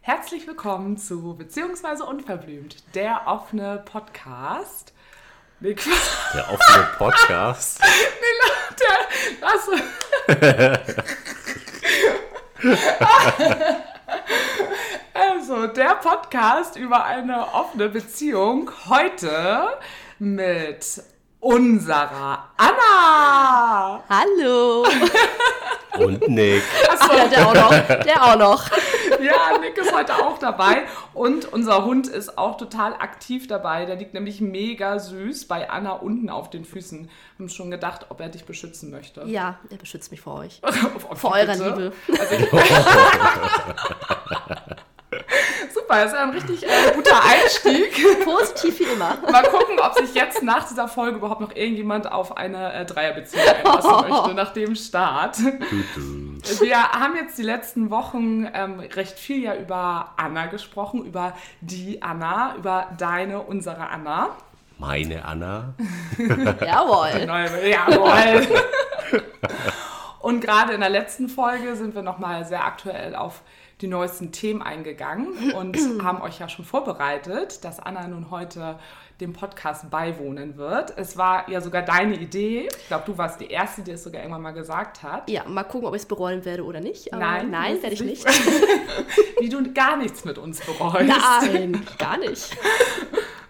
Herzlich willkommen zu Beziehungsweise Unverblümt, der offene Podcast. Nee. Der offene Podcast. Nee, der, lass. Also, der Podcast über eine offene Beziehung heute mit unserer Anna. Hallo. Und Nick. Ach ja, der auch noch. Der auch noch. Ja, Nick ist heute auch dabei. Und unser Hund ist auch total aktiv dabei. Der liegt nämlich mega süß bei Anna unten auf den Füßen. Haben schon gedacht, ob er dich beschützen möchte. Ja, er beschützt mich vor euch. Vor eurer Liebe. Also ich, Super, das ist ein richtig äh, guter Einstieg. Positiv wie immer. Mal gucken, ob sich jetzt nach dieser Folge überhaupt noch irgendjemand auf eine äh, Dreierbeziehung einlassen möchte, nach dem Start. Wir haben jetzt die letzten Wochen ähm, recht viel ja über Anna gesprochen, über die Anna, über deine, unsere Anna. Meine Anna. Jawohl. Neue, jawohl. Und gerade in der letzten Folge sind wir nochmal sehr aktuell auf die neuesten Themen eingegangen und haben euch ja schon vorbereitet, dass Anna nun heute dem Podcast beiwohnen wird. Es war ja sogar deine Idee. Ich glaube, du warst die Erste, die es sogar irgendwann mal gesagt hat. Ja, mal gucken, ob ich es bereuen werde oder nicht. Aber Nein, nein, werde ich nicht. Wie du gar nichts mit uns bereust. Nein, gar nicht.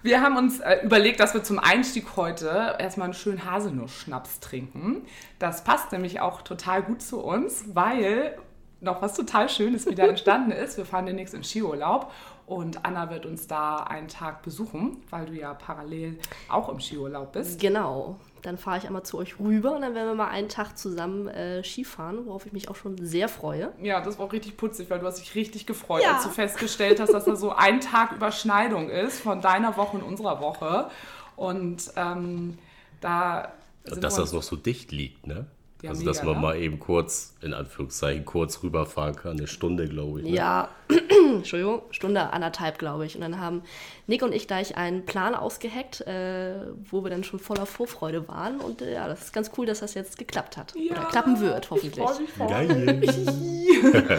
Wir haben uns äh, überlegt, dass wir zum Einstieg heute erstmal einen schönen Haselnuss-Schnaps trinken. Das passt nämlich auch total gut zu uns, weil noch was total Schönes wieder entstanden ist. Wir fahren demnächst in Skiurlaub und Anna wird uns da einen Tag besuchen, weil du ja parallel auch im Skiurlaub bist. Genau. Dann fahre ich einmal zu euch rüber und dann werden wir mal einen Tag zusammen äh, Skifahren, worauf ich mich auch schon sehr freue. Ja, das war auch richtig putzig, weil du hast dich richtig gefreut, Ja. als du festgestellt hast, dass da so ein Tag Überschneidung ist von deiner Woche und unserer Woche. Und ähm, da Dass das noch so dicht liegt, ne? Ja, also, mega, dass man ne? mal eben kurz, in Anführungszeichen, kurz rüberfahren kann. Eine Stunde, glaube ich. Ne? Ja, Entschuldigung, Stunde anderthalb, glaube ich. Und dann haben Nick und ich gleich einen Plan ausgeheckt, äh, wo wir dann schon voller Vorfreude waren. Und äh, ja, das ist ganz cool, dass das jetzt geklappt hat. Ja, Oder klappen wird, Ich hoffentlich. Geil.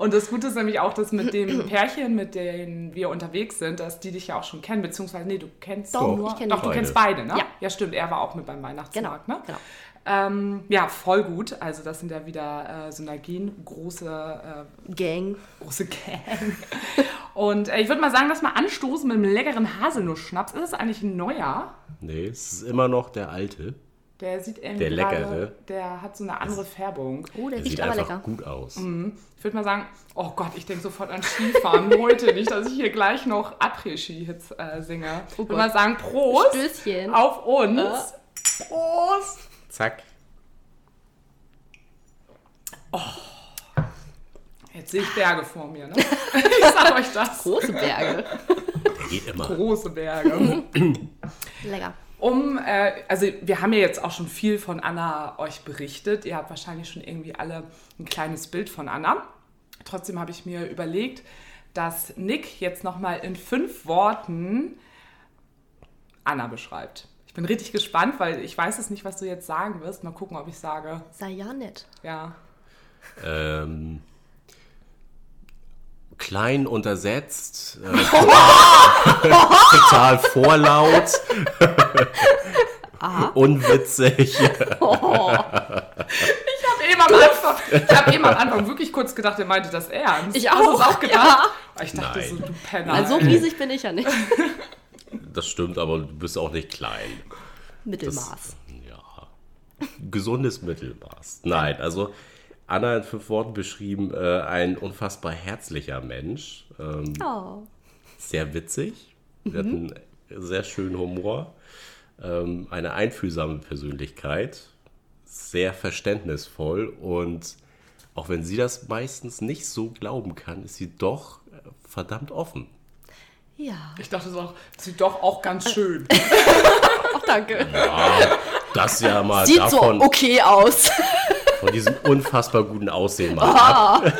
Und das Gute ist nämlich auch, dass mit dem Pärchen, mit denen wir unterwegs sind, dass die dich ja auch schon kennen, beziehungsweise, nee, du kennst Doch, nur, ich kenn doch, du kennst beide. ne? Ja. Ja, stimmt, er war auch mit beim Genau, Weihnachtsmarkt, ne? genau. Ähm, ja, voll gut. Also das sind ja wieder äh, Synergien, große, äh, Gang. große Gang. Und äh, ich würde mal sagen, lass mal anstoßen mit einem leckeren Haselnuss-Schnaps. Ist das eigentlich ein neuer? Nee, es ist immer noch der alte. Der sieht irgendwie Der gerade- leckere. Der hat so eine andere Färbung. Oh, der Der sieht aber einfach lecker. gut aus. Ich würde mal sagen, oh Gott, ich denke sofort an Skifahren heute. Nicht, dass ich hier gleich noch Après-Ski-Hits äh, singe. ich würde mal sagen, Prost Stößchen. auf uns. Prost. Zack. Jetzt sehe ich Berge vor mir, ne? Ich sag euch das. Große Berge. Der geht immer. Große Berge. Lecker. Um, äh, also wir haben ja jetzt auch schon viel von Anna euch berichtet. Ihr habt wahrscheinlich schon irgendwie alle ein kleines Bild von Anna. Trotzdem habe ich mir überlegt, dass Nick jetzt nochmal in fünf Worten Anna beschreibt. Ich bin richtig gespannt, weil ich weiß es nicht, was du jetzt sagen wirst. Mal gucken, ob ich sage, Sei ja nett. ja. Ähm, klein untersetzt. Äh, total vorlaut. Unwitzig. Ich habe eben, am Anfang- ich hab eben am Anfang wirklich kurz gedacht, er meinte das ernst. Ich Hast du es auch, auch gedacht? ja. Ich dachte Nein. so, du Penner. Also riesig bin ich ja nicht. Das stimmt, aber du bist auch nicht klein. Mittelmaß. Ja. Gesundes Mittelmaß. Nein, also Anna in fünf Worten beschrieben, äh, ein unfassbar herzlicher Mensch. Ähm, Oh. sehr witzig. Sie hat einen sehr schönen Humor. Ähm, eine einfühlsame Persönlichkeit. Sehr verständnisvoll. Und auch wenn sie das meistens nicht so glauben kann, ist sie doch verdammt offen. Ja. Ich dachte so, sieht doch auch ganz schön. Ach, danke. Das ja mal Sieht davon, so okay aus. von diesem unfassbar guten Aussehen mal ab.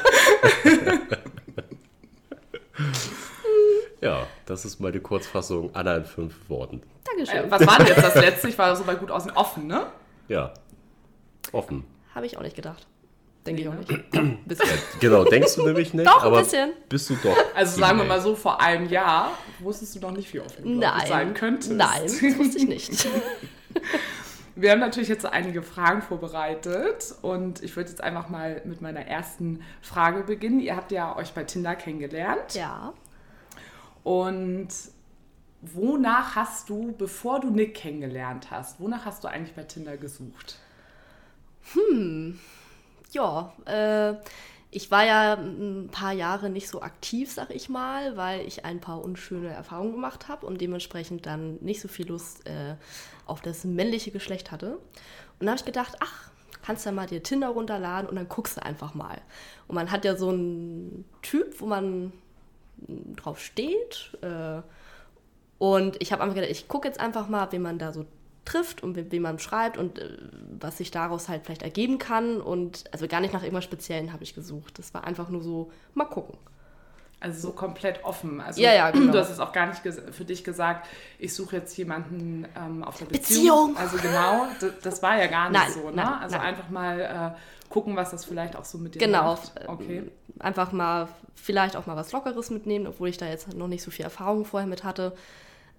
ja, das ist meine Kurzfassung. Anna in fünf Worten. Dankeschön. Äh, was war denn jetzt das letzte? Ich war so bei gut außen offen, ne? Ja. Offen. Habe ich auch nicht gedacht. Denke ich auch nicht. Bis Genau, denkst du nämlich nicht, Doch, ein aber bisschen. bist du doch. Also sagen wir mal so, vor einem Jahr wusstest du noch nicht, wie offen du Nein. sein könntest. Nein, das wusste ich nicht. Wir haben natürlich jetzt einige Fragen vorbereitet und ich würde jetzt einfach mal mit meiner ersten Frage beginnen. Ihr habt ja euch bei Tinder kennengelernt Ja. und wonach hast du, bevor du Nick kennengelernt hast, wonach hast du eigentlich bei Tinder gesucht? Ja, äh, ich war ja ein paar Jahre nicht so aktiv, sag ich mal, weil ich ein paar unschöne Erfahrungen gemacht habe und dementsprechend dann nicht so viel Lust äh, auf das männliche Geschlecht hatte. Und da habe ich gedacht, ach, kannst ja mal dir Tinder runterladen und dann guckst du einfach mal. Und man hat ja so einen Typ, wo man drauf steht. Äh, und ich habe einfach gedacht, ich gucke jetzt einfach mal, wen man da so trifft und wem wem man schreibt und äh, was sich daraus halt vielleicht ergeben kann. Und also gar nicht nach irgendwas Speziellen habe ich gesucht. Das war einfach nur so, mal gucken. Also so komplett offen. Also Ja, ja, genau. Du hast es auch gar nicht für dich gesagt, ich suche jetzt jemanden ähm, auf der Beziehung. Beziehung. Also genau, das, das war ja gar nicht Nein, so, ne? nein, also nein. einfach mal äh, gucken, was das vielleicht auch so mit dir Genau. macht. Okay. Einfach mal, vielleicht auch mal was Lockeres mitnehmen, obwohl ich da jetzt noch nicht so viel Erfahrung vorher mit hatte.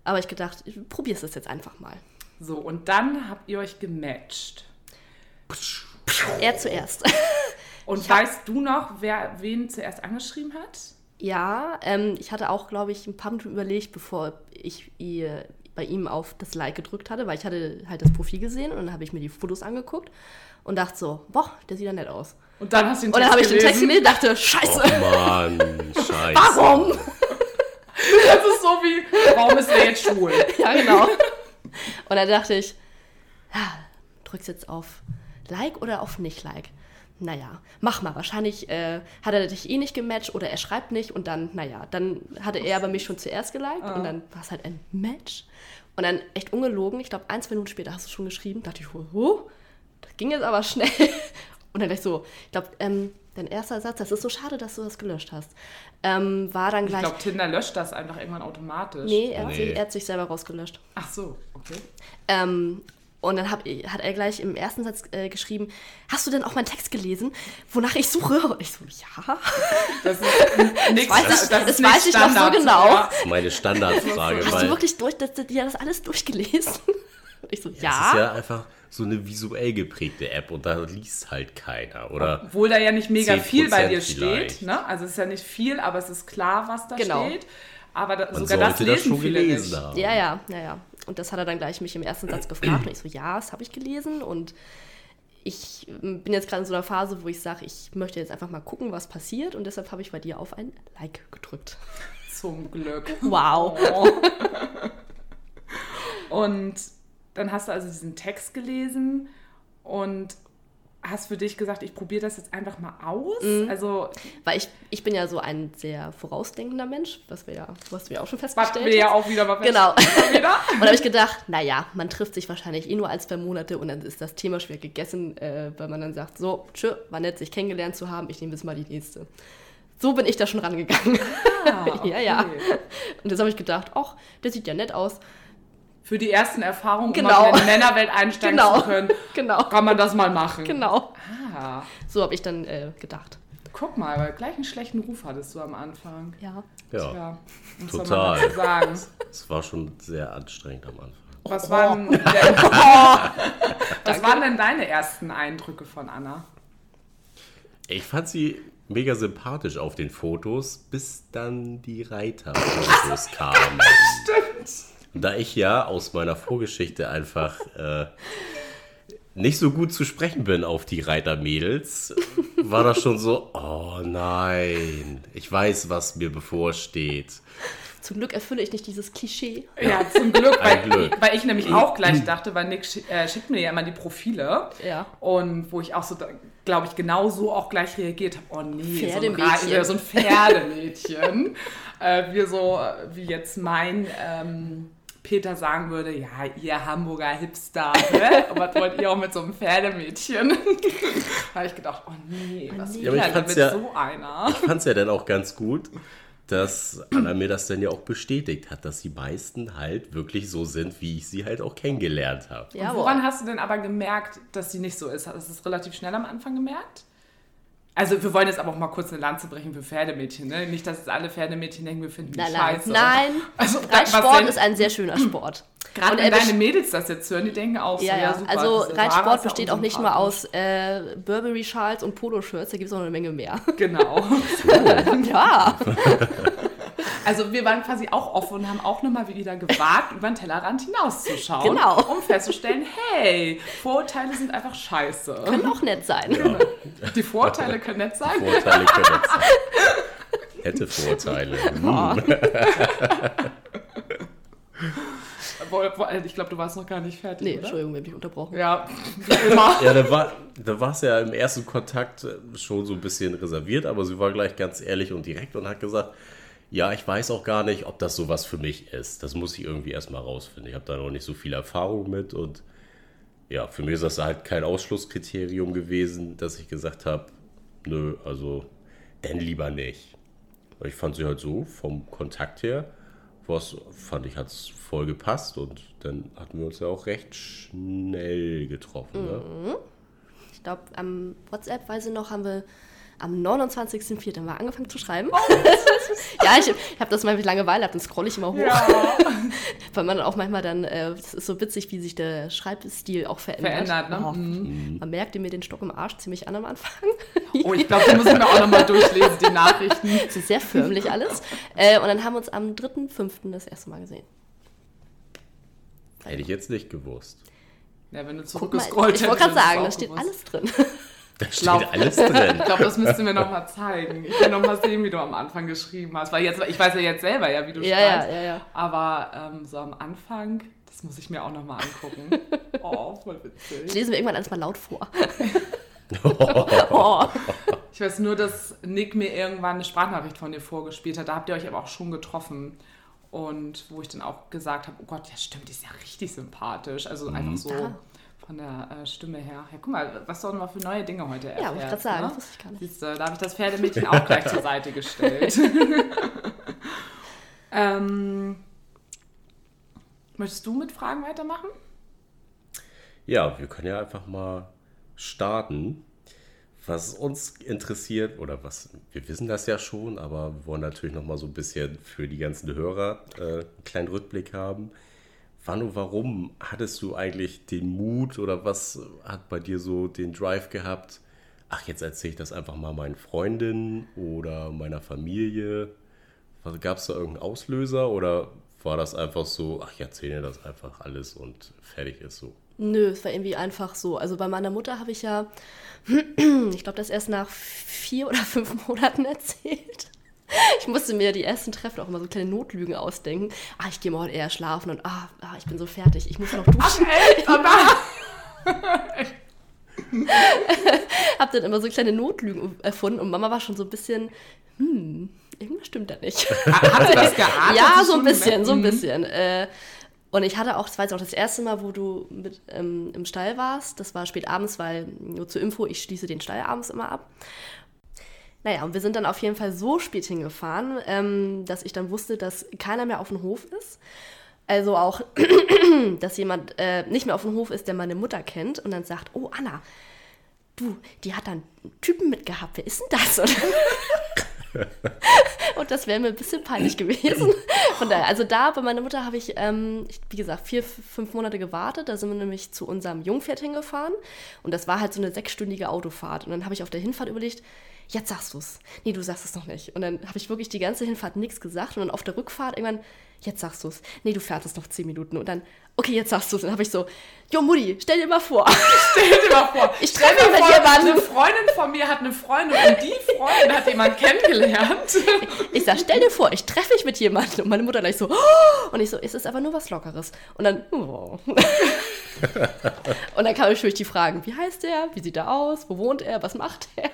Aber ich gedacht, ich probier's das jetzt einfach mal. So, und dann habt ihr euch gematcht. Er zuerst. Und Ich hab- weißt du noch, wer wen zuerst angeschrieben hat? Ja, ähm, ich hatte auch, glaube ich, ein paar Minuten überlegt, bevor ich ihr, bei ihm auf das Like gedrückt hatte, weil ich hatte halt das Profil gesehen und dann habe ich mir die Fotos angeguckt und dachte so, boah, der sieht ja nett aus. Und dann hast du den Und Text dann habe ich den. Text gelesen und dachte, scheiße, Oh Mann, scheiße. warum? Das ist so wie, warum ist er jetzt schwul? ja, genau. Und dann dachte ich, ja, drückst jetzt auf Like oder auf Nicht-Like? Naja, mach mal. Wahrscheinlich äh, hat er dich eh nicht gematcht oder er schreibt nicht und dann, naja, dann hatte er aber mich schon zuerst geliked und dann war es halt ein Match. Und dann echt ungelogen, ich glaube, ein, zwei Minuten später hast du schon geschrieben, dachte ich, oh, das ging jetzt aber schnell. Und dann dachte ich so, ich glaube, ähm, dein erster Satz, das ist so schade, dass du das gelöscht hast, ähm, war dann Ich gleich. glaube, Tinder löscht das einfach irgendwann automatisch. nee, er, Hat Nee. sich, er hat sich selber rausgelöscht. Ach so, okay. Ähm, und dann hab, hat er gleich im ersten Satz äh, geschrieben, hast du denn auch meinen Text gelesen, wonach ich suche? Und ich so, ja. Das ist nichts. weiß ich- das ist weiß ich noch so genau. Ja. Das ist meine Standardfrage, Hast weil du wirklich durch, das, das, ja, das alles durchgelesen? Und ich so, ist ja. ja einfach so eine visuell geprägte App und da liest halt keiner, oder? Obwohl da ja nicht mega 10% viel bei dir vielleicht. steht. Ne? Also es ist ja nicht viel, aber es ist klar, was da Genau. steht. Aber da, Man sogar das sollte das lesen schon viele gelesen nicht. haben. Ja, ja, ja, ja. Und das hat er dann gleich mich im ersten Satz gefragt. Und ich so, ja, das habe ich gelesen. Und ich ähm, bin jetzt gerade in so einer Phase, wo ich sage, ich möchte jetzt einfach mal gucken, was passiert. Und deshalb habe ich bei dir auf ein Like gedrückt. Zum Glück. Wow. Oh. Und dann hast du also diesen Text gelesen und hast für dich gesagt, ich probiere das jetzt einfach mal aus. Mhm. Also Weil ich, ich bin ja so ein sehr vorausdenkender Mensch, was wir ja, was du ja auch schon festgestellt wir ja auch wieder mal Genau. wieder. Und da habe ich gedacht, naja, man trifft sich wahrscheinlich eh nur als zwei Monate und dann ist das Thema schwer gegessen, äh, weil man dann sagt, so, tschö, war nett, sich kennengelernt zu haben, ich nehme jetzt mal die nächste. So bin ich da schon rangegangen. Ah, Ja, ja. okay. Und jetzt habe ich gedacht, ach, der sieht ja nett aus. Für die ersten Erfahrungen, Genau. um in die Männerwelt einsteigen Genau. zu können, Genau. kann man das mal machen. Genau. Ah, So habe ich dann äh, gedacht. guck mal, weil gleich einen schlechten Ruf hattest du am Anfang. Ja. Ja, Tja, was total. es war schon sehr anstrengend am Anfang. Was waren, denn, was waren denn deine ersten Eindrücke von Anna? Ich fand sie mega sympathisch auf den Fotos, bis dann die Reiterfotos kamen. Stimmt. Da ich ja aus meiner Vorgeschichte einfach äh, nicht so gut zu sprechen bin auf die Reitermädels, war das schon so, oh nein, ich weiß, was mir bevorsteht. Zum Glück erfülle ich nicht dieses Klischee. Ja, zum Glück, weil, Glück. weil ich nämlich auch gleich dachte, weil Nick äh, schickt mir ja immer die Profile. Ja. Und wo ich auch so, glaube ich, genau so auch gleich reagiert habe. Oh nee, so ein. Ra- so ein Pferdemädchen. äh, wie so, äh, wie jetzt mein ähm, Peter sagen würde, ja, ihr Hamburger Hipster, ne? was wollt ihr auch mit so einem Pferdemädchen? da habe ich gedacht, oh nee, was nee. will Ja, er denn mit ja- so einer? Ich fand es ja dann auch ganz gut, dass Anna mir das dann ja auch bestätigt hat, dass die meisten halt wirklich so sind, wie ich sie halt auch kennengelernt habe. Jawohl. woran hast du denn aber gemerkt, dass sie nicht so ist? Hast du es relativ schnell am Anfang gemerkt? Also wir wollen jetzt aber auch mal kurz eine Lanze brechen für Pferdemädchen, ne? Nicht, dass jetzt alle Pferdemädchen denken, wir finden die Nein, nein, scheiße. nein. Also, Reitsport ist ein sehr schöner Sport. Gerade Und wenn deine Mädels das jetzt hören, die denken auch Ja, so, ja. ja, super. also Reitsport besteht auch nicht nur aus äh, Burberry-Schals und Poloshirts, da gibt es auch eine Menge mehr. Genau. ja. Also wir waren quasi auch offen und haben auch nochmal wieder gewagt, über den Tellerrand hinauszuschauen. Genau. Um festzustellen, hey, Vorurteile sind einfach scheiße. Kann auch nett sein. Ja, Die Vorurteile können nett sein. Vorurteile können jetzt sein. Hätte Vorurteile. Wo- Ich glaube, du warst noch gar nicht fertig, Nee, oder? Entschuldigung, wir haben dich unterbrochen. Ja. Ja, da war da war es ja im ersten Kontakt schon so ein bisschen reserviert, aber sie war gleich ganz ehrlich und direkt und hat gesagt, ja, ich weiß auch gar nicht, ob das sowas für mich ist. Das muss ich irgendwie erstmal rausfinden. Ich habe da noch nicht so viel Erfahrung mit und ja, für mich ist das halt kein Ausschlusskriterium gewesen, dass ich gesagt habe, nö, also denn lieber nicht. Ich fand sie halt so vom Kontakt her, was fand ich, hat es voll gepasst und dann hatten wir uns ja auch recht schnell getroffen. Ne? Ich glaube, am WhatsApp, weiß ich noch, haben wir am 29.04. haben wir angefangen zu schreiben. Oh, ja, ich, ich habe das mal mit Langeweile, hab, dann scroll ich immer hoch. Ja, Weil man auch manchmal dann, äh, es ist so witzig, wie sich der Schreibstil auch verändert. verändert, ne? Oh, Mhm. Man merkte mir den Stock im Arsch ziemlich an am Anfang. Oh, ich glaube, die muss ich mir auch nochmal durchlesen, die Nachrichten. Es ist sehr förmlich alles. Äh, und dann haben wir uns am 3.05. das erste Mal gesehen. Hätte ich jetzt nicht gewusst. Ja, wenn du zurückgescrollt ich wollte gerade hättest, sagen, da hättest steht alles drin. Da steht glaub- alles drin. Ich glaube, das müssten wir nochmal zeigen. Ich will nochmal sehen, wie du am Anfang geschrieben hast. Weil jetzt, ich weiß ja jetzt selber ja, wie du Ja, schreibst. ja, ja, ja. Aber ähm, so am Anfang, das muss ich mir auch nochmal angucken. Oh, voll Ich witzig. lese mir irgendwann alles mal laut vor. oh. Ich weiß nur, dass Nick mir irgendwann eine Sprachnachricht von dir vorgespielt hat. Da habt ihr euch aber auch schon getroffen. Und wo ich dann auch gesagt habe, oh Gott, ja stimmt, die ist ja richtig sympathisch. Also einfach so Ah. Von der äh, Stimme her. Ja, guck mal, was noch mal für neue Dinge heute erfährst. Ja, wollte ich gerade sagen, ne? das wusste ich gar nicht. Siehst du, da habe ich das Pferdemädchen auch gleich zur Seite gestellt. ähm, möchtest du mit Fragen weitermachen? Ja, wir können ja einfach mal starten. Was uns interessiert, oder was, wir wissen das ja schon, aber wir wollen natürlich noch mal so ein bisschen für die ganzen Hörer äh, einen kleinen Rückblick haben. Wann und warum hattest du eigentlich den Mut oder was hat bei dir so den Drive gehabt? Ach, jetzt erzähle ich das einfach mal meinen Freundinnen oder meiner Familie. Gab es da irgendeinen Auslöser oder war das einfach so, ach, ich erzähle das einfach alles und fertig ist so? Nö, es war irgendwie einfach so. Also bei meiner Mutter habe ich ja, ich glaube, das erst nach vier oder fünf Monaten erzählt. Ich musste mir die ersten Treffen auch immer so kleine Notlügen ausdenken. Ah, ich gehe mal heute eher schlafen und ah, ah, ich bin so fertig, ich muss noch duschen. Echt? Aber Hab dann immer so kleine Notlügen erfunden und Mama war schon so ein bisschen, hm, irgendwas stimmt da nicht. hat sie das geahnt? Ja, so ein bisschen, so ein Mhm. bisschen. Äh, und ich hatte auch, das war jetzt auch das erste Mal, wo du mit ähm, im Stall warst. Das war spät abends, weil, nur zur Info, ich schließe den Stall abends immer ab. Naja, und wir sind dann auf jeden Fall so spät hingefahren, ähm, dass ich dann wusste, dass keiner mehr auf dem Hof ist. Also auch, dass jemand äh, nicht mehr auf dem Hof ist, der meine Mutter kennt und dann sagt, oh Anna, du, die hat dann einen Typen mitgehabt, wer ist denn das? Und, das wäre mir ein bisschen peinlich gewesen. Von daher, also da bei meiner Mutter habe ich, ähm, ich, wie gesagt, vier, fünf Monate gewartet. Da sind wir nämlich zu unserem Jungpferd hingefahren. Und das war halt so eine sechsstündige Autofahrt. Und dann habe ich auf der Hinfahrt überlegt, jetzt sagst du es. Nee, du sagst es noch nicht. Und dann habe ich wirklich die ganze Hinfahrt nichts gesagt. Und dann auf der Rückfahrt irgendwann, jetzt sagst du es. Nee, du fährst es noch zehn Minuten. Und dann, okay, jetzt sagst du es. Und dann habe ich so, jo Mutti, stell dir mal vor. Stell dir mal vor, Ich stell treffe dir mit vor, jemandem. Eine Freundin von mir hat eine Freundin und die Freundin hat jemanden kennengelernt. Ich sag, stell dir vor, ich treffe mich mit jemandem. Und meine Mutter gleich so, oh! und ich so, es ist aber nur was Lockeres. Und dann, oh. und dann kam natürlich die Fragen, wie heißt der, wie sieht er aus, wo wohnt er, was macht er?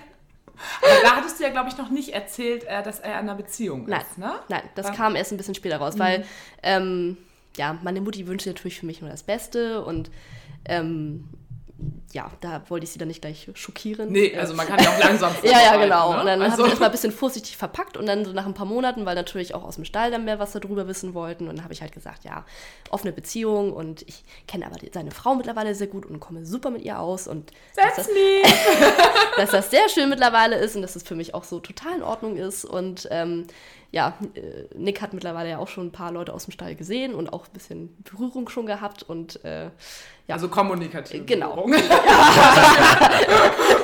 Aber da hattest du ja, glaube ich, noch nicht erzählt, äh, dass er in einer Beziehung Nein, ist, ne? nein, das Dann- kam erst ein bisschen später raus, weil, ähm, ja, meine Mutti wünscht natürlich für mich nur das Beste und ähm, ja, da wollte ich sie dann nicht gleich schockieren. Nee, also man kann ja auch langsam Ja, ja, genau. ne? Und dann also, habe ich das mal ein bisschen vorsichtig verpackt und dann so nach ein paar Monaten, weil natürlich auch aus dem Stall dann mehr was darüber wissen wollten. Und dann habe ich halt gesagt, ja, offene Beziehung und ich kenne aber seine Frau mittlerweile sehr gut und komme super mit ihr aus und dass That's das, me! dass das sehr schön mittlerweile ist und dass es für mich auch so total in Ordnung ist. Und ähm, ja, äh, Nick hat mittlerweile ja auch schon ein paar Leute aus dem Stall gesehen und auch ein bisschen Berührung schon gehabt und äh, ja. Also kommunikativ. Genau.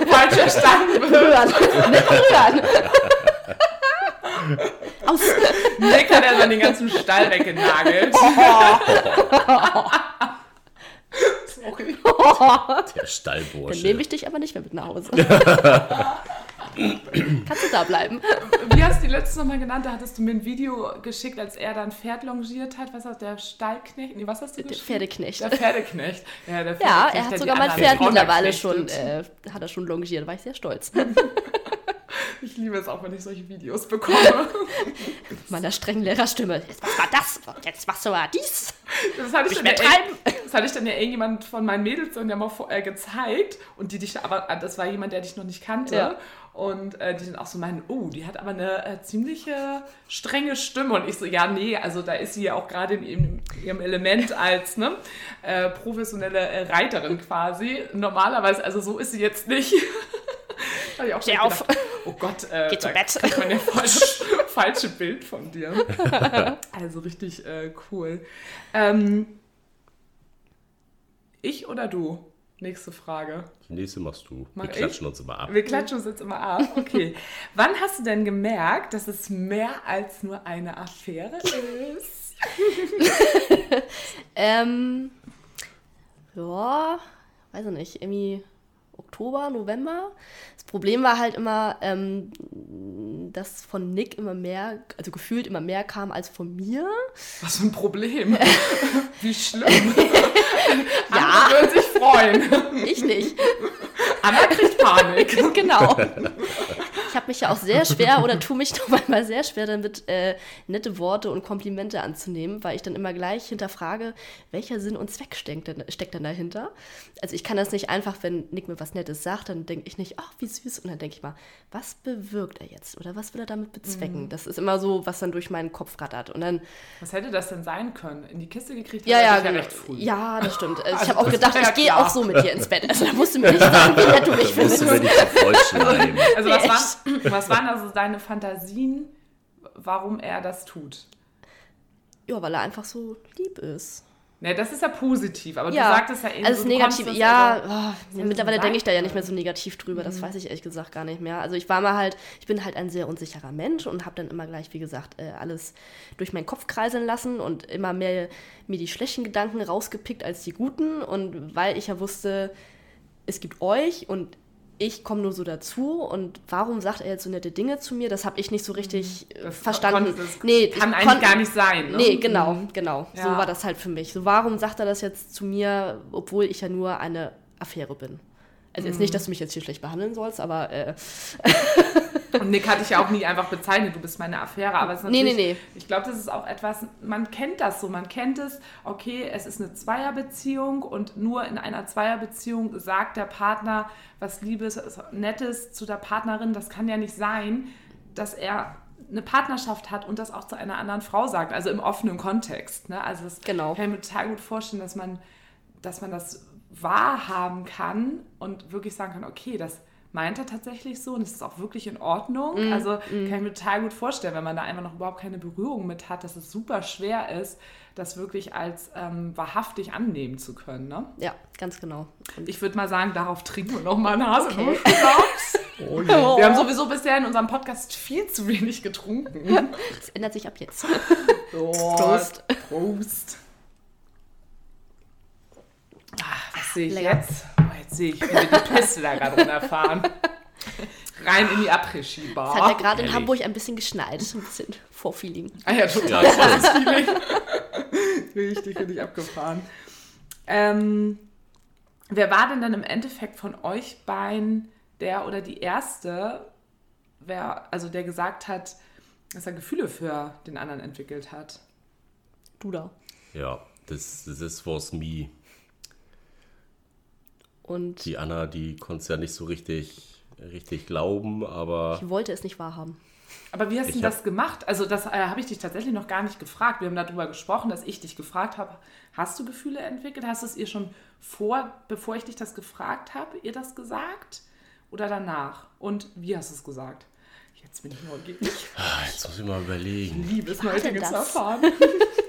Falsch verstanden. berühren. Nicht berühren. Aus. Nick hat ja dann den ganzen Stall weggenagelt. Sorry. Der Dann Stallbursche. nehme ich dich aber nicht mehr mit nach Hause. Kannst du da bleiben? Wie hast du die letzte nochmal genannt? Da hattest du mir ein Video geschickt, als er dann Pferd longiert hat. Was hat der Stallknecht? Nee, was hast du Der geschrieben? Pferdeknecht. Der Pferdeknecht. Ja, der Ja, Pferdeknecht, er hat der sogar mein Pferd mittlerweile schon, äh, hat er schon longiert, war ich sehr stolz. Ich liebe es auch, wenn ich solche Videos bekomme. Meiner strengen Lehrerstimme. Jetzt was war das? Jetzt was war dies? Das hatte ich, Nicht dann ja, das hatte ich dann ja irgendjemand von meinen Mädels dann ja mal vor, äh, gezeigt und die dich, aber äh, das war jemand, der dich noch nicht kannte. Ja. Und äh, die dann auch so meinen, oh, die hat aber eine äh, ziemliche strenge Stimme. Und ich so, ja, nee, also da ist sie ja auch gerade in ihrem, ihrem Element als ne, äh, professionelle Reiterin quasi. Normalerweise, also so ist sie jetzt nicht. Ich Steh schon auf. gedacht, Oh Gott, äh, Geh zu Bett. kriegt man ja falsch, falsche Bild von dir. Also richtig äh, cool. Ähm, ich oder du? Nächste Frage. Die nächste machst du. Mach Wir ich? klatschen uns immer ab. Wir klatschen uns jetzt immer ab. Okay. Wann hast du denn gemerkt, dass es mehr als nur eine Affäre ist? Ähm, ja, weiß ich nicht, irgendwie Oktober, November. Das Problem war halt immer, ähm, dass von Nick immer mehr, also gefühlt immer mehr kam als von mir. Was für ein Problem. Wie schlimm. Ja. Andere würden sich freuen. Ich nicht. Anna kriegt Panik. genau. Ich habe mich ja auch sehr schwer oder tue mich noch manchmal sehr schwer damit, äh, nette Worte und Komplimente anzunehmen, weil ich dann immer gleich hinterfrage, welcher Sinn und Zweck steckt denn, steckt denn dahinter. Also ich kann das nicht einfach, wenn Nick mir was Nettes sagt, dann denke ich nicht, ach, wie süß. Und dann denke ich mal, was bewirkt er jetzt oder was will er damit bezwecken? Das ist immer so, was dann durch meinen Kopf rattert. Und dann, Was hätte das denn sein können? In die Kiste gekriegt? ja, ja, dich genau. recht früh. ja, das stimmt. Also ich Also habe auch gedacht, ja ich gehe auch so mit dir ins Bett. Also da musst du mir nicht sagen, wie nett du mich findest. nicht so vollschleimen. Also was Nee, waren, was waren also deine Fantasien, warum er das tut? Ja, weil er einfach so lieb ist. Ne, das ist ja positiv, aber Ja, du sagtest ja eben also so, das ja, also- oh, das mittlerweile denke ich da ja nicht mehr so negativ drüber, Mhm. das weiß ich ehrlich gesagt gar nicht mehr. Also ich war mal halt, ich bin halt ein sehr unsicherer Mensch und habe dann immer gleich, wie gesagt, äh, alles durch meinen Kopf kreiseln lassen und immer mehr mir die schlechten Gedanken rausgepickt als die guten und weil ich ja wusste, es gibt euch und ich komme nur so dazu und warum sagt er jetzt so nette Dinge zu mir? Das habe ich nicht so richtig äh, Mhm. Das verstanden. konnte- das nee, kann ich eigentlich gar nicht sein. Ne? Nee, genau, genau. So Ja. war das halt für mich. So, warum sagt er das jetzt zu mir, obwohl ich ja nur eine Affäre bin? Also jetzt Mhm. nicht, dass du mich jetzt hier schlecht behandeln sollst, aber äh, Und Nick hatte ich ja auch nie einfach bezeichnet, du bist meine Affäre, aber es ist Nee, natürlich, nee, nee. ich glaube, das ist auch etwas, man kennt das so, man kennt es, okay, es ist eine Zweierbeziehung und nur in einer Zweierbeziehung sagt der Partner was Liebes, Nettes zu der Partnerin, das kann ja nicht sein, dass er eine Partnerschaft hat und das auch zu einer anderen Frau sagt, also im offenen Kontext. Ne? Also das Genau. kann ich mir total gut vorstellen, dass man, dass man das wahrhaben kann und wirklich sagen kann, okay, das meint er tatsächlich so und es ist auch wirklich in Ordnung. Mm, also kann ich mir total gut vorstellen, wenn man da einfach noch überhaupt keine Berührung mit hat, dass es super schwer ist, das wirklich als ähm, wahrhaftig annehmen zu können. Ne? ja, ganz genau. Und Ich würde mal sagen, darauf trinken wir noch mal eine Haselnuss. Oh je. Wir haben sowieso bisher in unserem Podcast viel zu wenig getrunken. es ändert sich ab jetzt. Prost. Prost. Ah, was sehe ich Lecker. jetzt? Oh, jetzt sehe ich, wie wir die Piste da gerade runterfahren. Rein in die Après-Ski-Bar. Es hat ja gerade in. Hamburg ein bisschen geschneit. Ein bisschen Vorfeeling. Ah ja, total. Ja, richtig, richtig abgefahren. Ähm, wer war denn dann im Endeffekt von euch beiden der oder die erste, wer, also der gesagt hat, dass er Gefühle für den anderen entwickelt hat? Du da. Ja, this, this was me. Und Die Anna, die konnte es ja nicht so richtig, richtig glauben, aber ich wollte es nicht wahrhaben. Aber wie hast du Ich das gemacht? Also das äh, habe ich dich tatsächlich noch gar nicht gefragt. Wir haben darüber gesprochen, dass ich dich gefragt habe, hast du Gefühle entwickelt? Hast du es ihr schon vor, bevor ich dich das gefragt habe, ihr das gesagt? Oder danach? Und wie hast du es gesagt? Jetzt bin ich neugierig. Ah, jetzt muss ich mal überlegen. Liebe es, zu das? erfahren.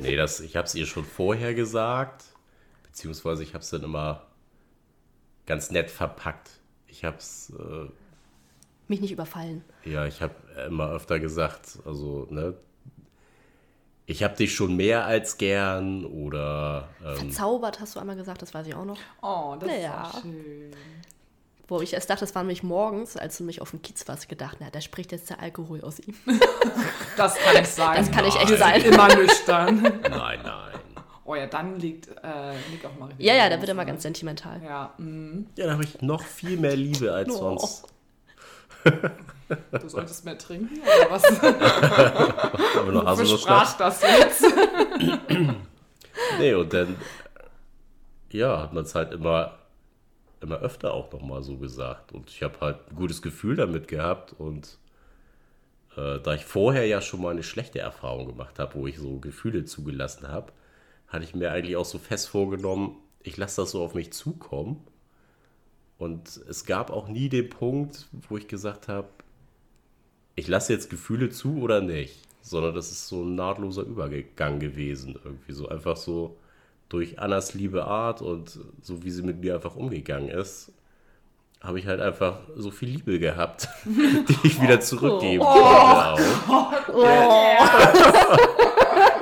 Nee, das, ich habe es ihr schon vorher gesagt, beziehungsweise ich habe es dann immer ganz nett verpackt. Ich habe es, äh, Mich nicht überfallen. ja, ich habe immer öfter gesagt, also, ne, ich habe dich schon mehr als gern oder, ähm, Verzaubert hast du einmal gesagt, das weiß ich auch noch. Oh, das Naja. ist auch schön. Wo ich erst dachte, das war nämlich morgens, als du mich auf dem Kiez warst, gedacht, na, da spricht jetzt der Alkohol aus ihm. Das kann nicht sein. Das kann nicht echt Nein. sein. Immer nüchtern. nein, nein. Oh ja, dann liegt äh, Nick auch mal richtig. Ja, ja, da wird er mal ne? ganz sentimental. Ja, mm, Ja, da habe ich noch viel mehr Liebe als Oh. sonst. du solltest mehr trinken oder was? Aber noch Wofür sprach das jetzt? Nee, und dann, ja, hat man es halt immer, immer öfter auch nochmal so gesagt. Und ich habe halt ein gutes Gefühl damit gehabt. Und äh, da ich vorher ja schon mal eine schlechte Erfahrung gemacht habe, wo ich so Gefühle zugelassen habe, hatte ich mir eigentlich auch so fest vorgenommen, ich lasse das so auf mich zukommen. Und es gab auch nie den Punkt, wo ich gesagt habe, ich lasse jetzt Gefühle zu oder nicht, sondern das ist so ein nahtloser Übergang gewesen. Irgendwie so einfach so durch Annas liebe Art und so wie sie mit mir einfach umgegangen ist, habe ich halt einfach so viel Liebe gehabt, die ich wieder zurückgeben konnte. Auch.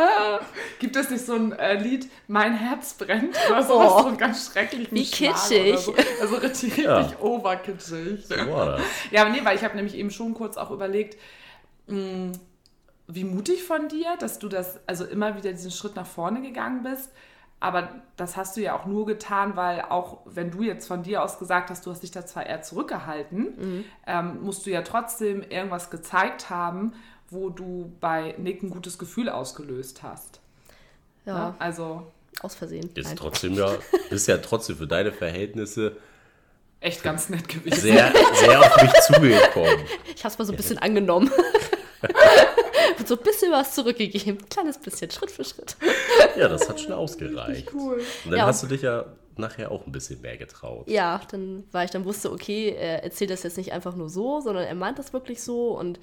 Gibt es nicht so ein äh, Lied, Mein Herz brennt oder so, Oh. so ganz schrecklichen Wie kitschig. So. Also richtig, richtig Ja. overkitschig. So war das. Ja, aber nee, weil ich habe nämlich eben schon kurz auch überlegt, mh, wie mutig von dir, dass du das, also immer wieder diesen Schritt nach vorne gegangen bist. Aber das hast du ja auch nur getan, weil auch wenn du jetzt von dir aus gesagt hast, du hast dich da zwar eher zurückgehalten, ähm, musst du ja trotzdem irgendwas gezeigt haben, wo du bei Nick ein gutes Gefühl ausgelöst hast. Ja, Ne? Also aus Versehen. Ist Nein. trotzdem ja, ist ja trotzdem für deine Verhältnisse echt ganz nett gewesen. sehr, sehr auf mich zugekommen. Ich habe es mal so ein bisschen angenommen. Und so ein bisschen was zurückgegeben. Ein kleines bisschen, Schritt für Schritt. Ja, das hat schon ausgereicht. Cool. Und dann Ja, hast du dich ja nachher auch ein bisschen mehr getraut. Ja, dann war ich dann wusste, okay, er erzählt das jetzt nicht einfach nur so, sondern er meint das wirklich so. Und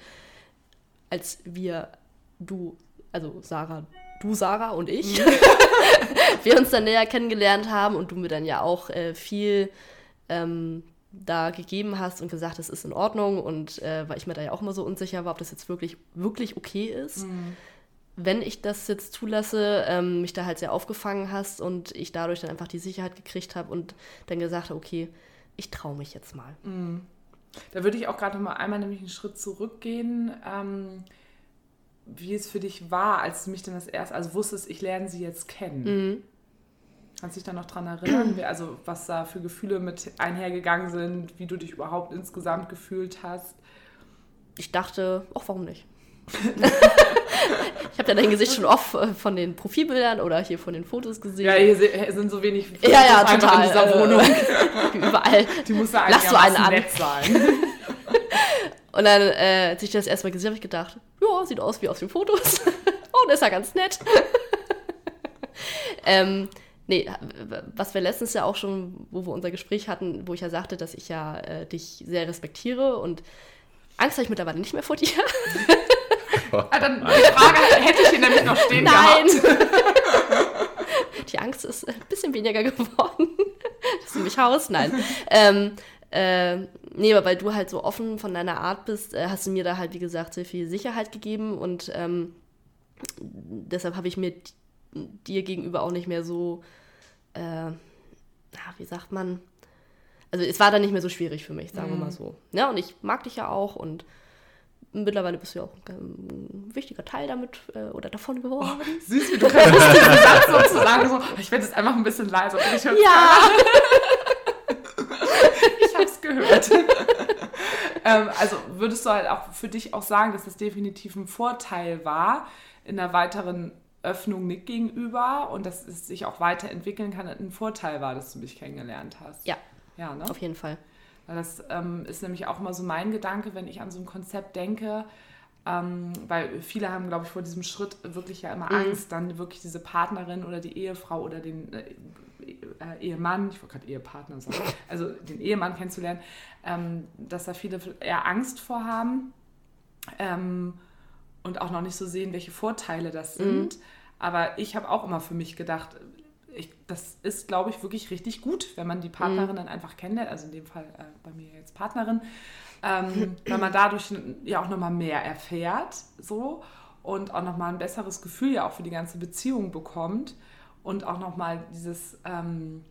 als wir, du, also Sarah, du Sarah und ich, wir uns dann näher kennengelernt haben und du mir dann ja auch äh, viel ähm, da gegeben hast und gesagt, es ist in Ordnung und äh, weil ich mir da ja auch immer so unsicher war, ob das jetzt wirklich, wirklich okay ist. Wenn ich das jetzt zulasse, ähm, mich da halt sehr aufgefangen hast und ich dadurch dann einfach die Sicherheit gekriegt habe und dann gesagt habe, okay, ich traue mich jetzt mal. Da würde ich auch gerade noch mal einmal nämlich einen Schritt zurückgehen, ähm, wie es für dich war, als du mich dann das erste, also wusstest, ich lerne sie jetzt kennen. Kannst du dich da noch dran erinnern, wer, also was da für Gefühle mit einhergegangen sind, wie du dich überhaupt insgesamt gefühlt hast? Ich dachte, ach, warum nicht? Ich habe ja dein Gesicht schon oft äh, von den Profilbildern oder hier von den Fotos gesehen. Ja, hier sind so wenig Fotos Ja, ja, einfach total. in dieser äh, Wohnung. Überall. Die muss ja Lass so einen an. nett sein. Und dann, äh, als ich das erstmal gesehen habe, ich gedacht, ja, sieht aus wie aus den Fotos. oh, das ist ja ganz nett. ähm, nee, was wir letztens ja auch schon, wo wir unser Gespräch hatten, wo ich ja sagte, dass ich ja äh, dich sehr respektiere und Angst habe ich mittlerweile nicht mehr vor dir. Ah, dann die Frage hätte ich hier nämlich noch stehen Nein! gehabt. Die Angst ist ein bisschen weniger geworden. Dass du mich haust? Nein. ähm, äh, nee, aber weil du halt so offen von deiner Art bist, äh, hast du mir da halt, wie gesagt, sehr viel Sicherheit gegeben und ähm, deshalb habe ich mir dir gegenüber auch nicht mehr so, äh, wie sagt man, also es war dann nicht mehr so schwierig für mich, sagen wir mal so. Ja, und ich mag dich ja auch und mittlerweile bist du ja auch ein wichtiger Teil damit äh, oder davon geworden. Süß, wie du kannst diesen Satz sozusagen so, ich werde jetzt einfach ein bisschen leiser. Ich, Ja! ich hab's gehört. ähm, also würdest du halt auch für dich auch sagen, dass das definitiv ein Vorteil war in der weiteren Öffnung Nick gegenüber und dass es sich auch weiterentwickeln kann, ein Vorteil war, dass du mich kennengelernt hast. Ja, Ja, ne? Auf jeden Fall. Das ähm, ist nämlich auch immer so mein Gedanke, wenn ich an so ein Konzept denke. Ähm, weil viele haben, glaube ich, vor diesem Schritt wirklich ja immer Mhm. Angst, dann wirklich diese Partnerin oder die Ehefrau oder den äh, äh, Ehemann, ich wollte gerade Ehepartner sagen, also den Ehemann kennenzulernen, ähm, dass da viele eher Angst vor haben ähm, und auch noch nicht so sehen, welche Vorteile das sind. Aber ich habe auch immer für mich gedacht, ich, das ist, glaube ich, wirklich richtig gut, wenn man die Partnerin dann einfach kennenlernt, also in dem Fall äh, bei mir jetzt Partnerin, ähm, weil man dadurch ja auch nochmal mehr erfährt so und auch nochmal ein besseres Gefühl ja auch für die ganze Beziehung bekommt und auch nochmal dieses, ähm,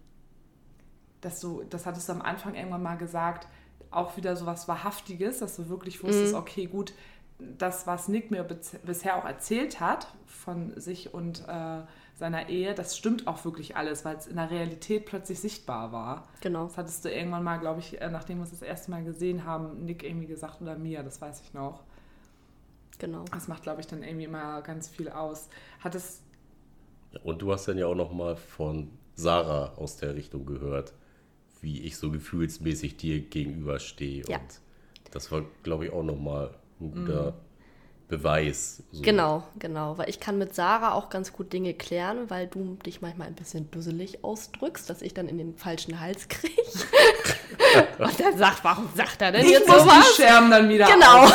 dass du, das hattest du am Anfang irgendwann mal gesagt, auch wieder so was Wahrhaftiges, dass du wirklich wusstest, okay, gut, das, was Nick mir bisher auch erzählt hat von sich und äh, seiner Ehe, das stimmt auch wirklich alles, weil es in der Realität plötzlich sichtbar war. Genau. Das hattest du irgendwann mal, glaube ich, äh, nachdem wir es das erste Mal gesehen haben, Nick irgendwie gesagt oder mir, das weiß ich noch. Genau. Das macht, glaube ich, dann irgendwie immer ganz viel aus. Hat es, Und du hast dann ja auch noch mal von Sarah aus der Richtung gehört, wie ich so gefühlsmäßig dir gegenüberstehe. Ja. Und das war, glaube ich, auch noch mal ein guter Beweis. So. Genau, genau. Weil ich kann mit Sarah auch ganz gut Dinge klären, weil du dich manchmal ein bisschen dusselig ausdrückst, dass ich dann in den falschen Hals kriege. Und dann sagt, warum sagt er denn ich jetzt muss die sowas? Scherben dann wieder Genau.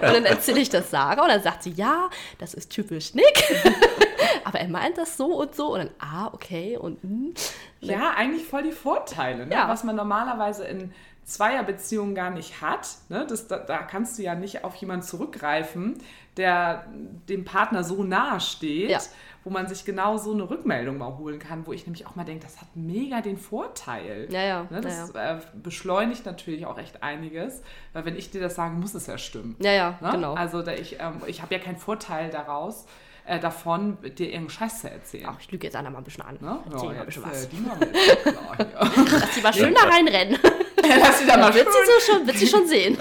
Und dann erzähle ich das Sarah und dann sagt sie, ja, das ist typisch Nick. Aber er meint das so und so. Und dann, ah, okay. Und hm. Ja, eigentlich voll die Vorteile, ne? Ja. was man normalerweise in Zweierbeziehungen gar nicht hat. Ne? Das, da, da kannst du ja nicht auf jemanden zurückgreifen, der dem Partner so nahe steht, Ja. wo man sich genau so eine Rückmeldung mal holen kann, wo ich nämlich auch mal denke, das hat mega den Vorteil. Ja, ja, Ne? Das äh, beschleunigt natürlich auch echt einiges, weil wenn ich dir das sage, muss es ja stimmen. ja, ja, Ne? genau. Also da ich, ähm, ich habe ja keinen Vorteil daraus, äh, davon, dir irgendeinen Scheiß zu erzählen. Ach, ich lüge jetzt Anna mal ein bisschen an. Ne? Erzähl mal ein bisschen was. äh, die klar hier. Lass sie mal schön da reinrennen. Lass sie da mal Wird sie, so schon, wird sie schon sehen.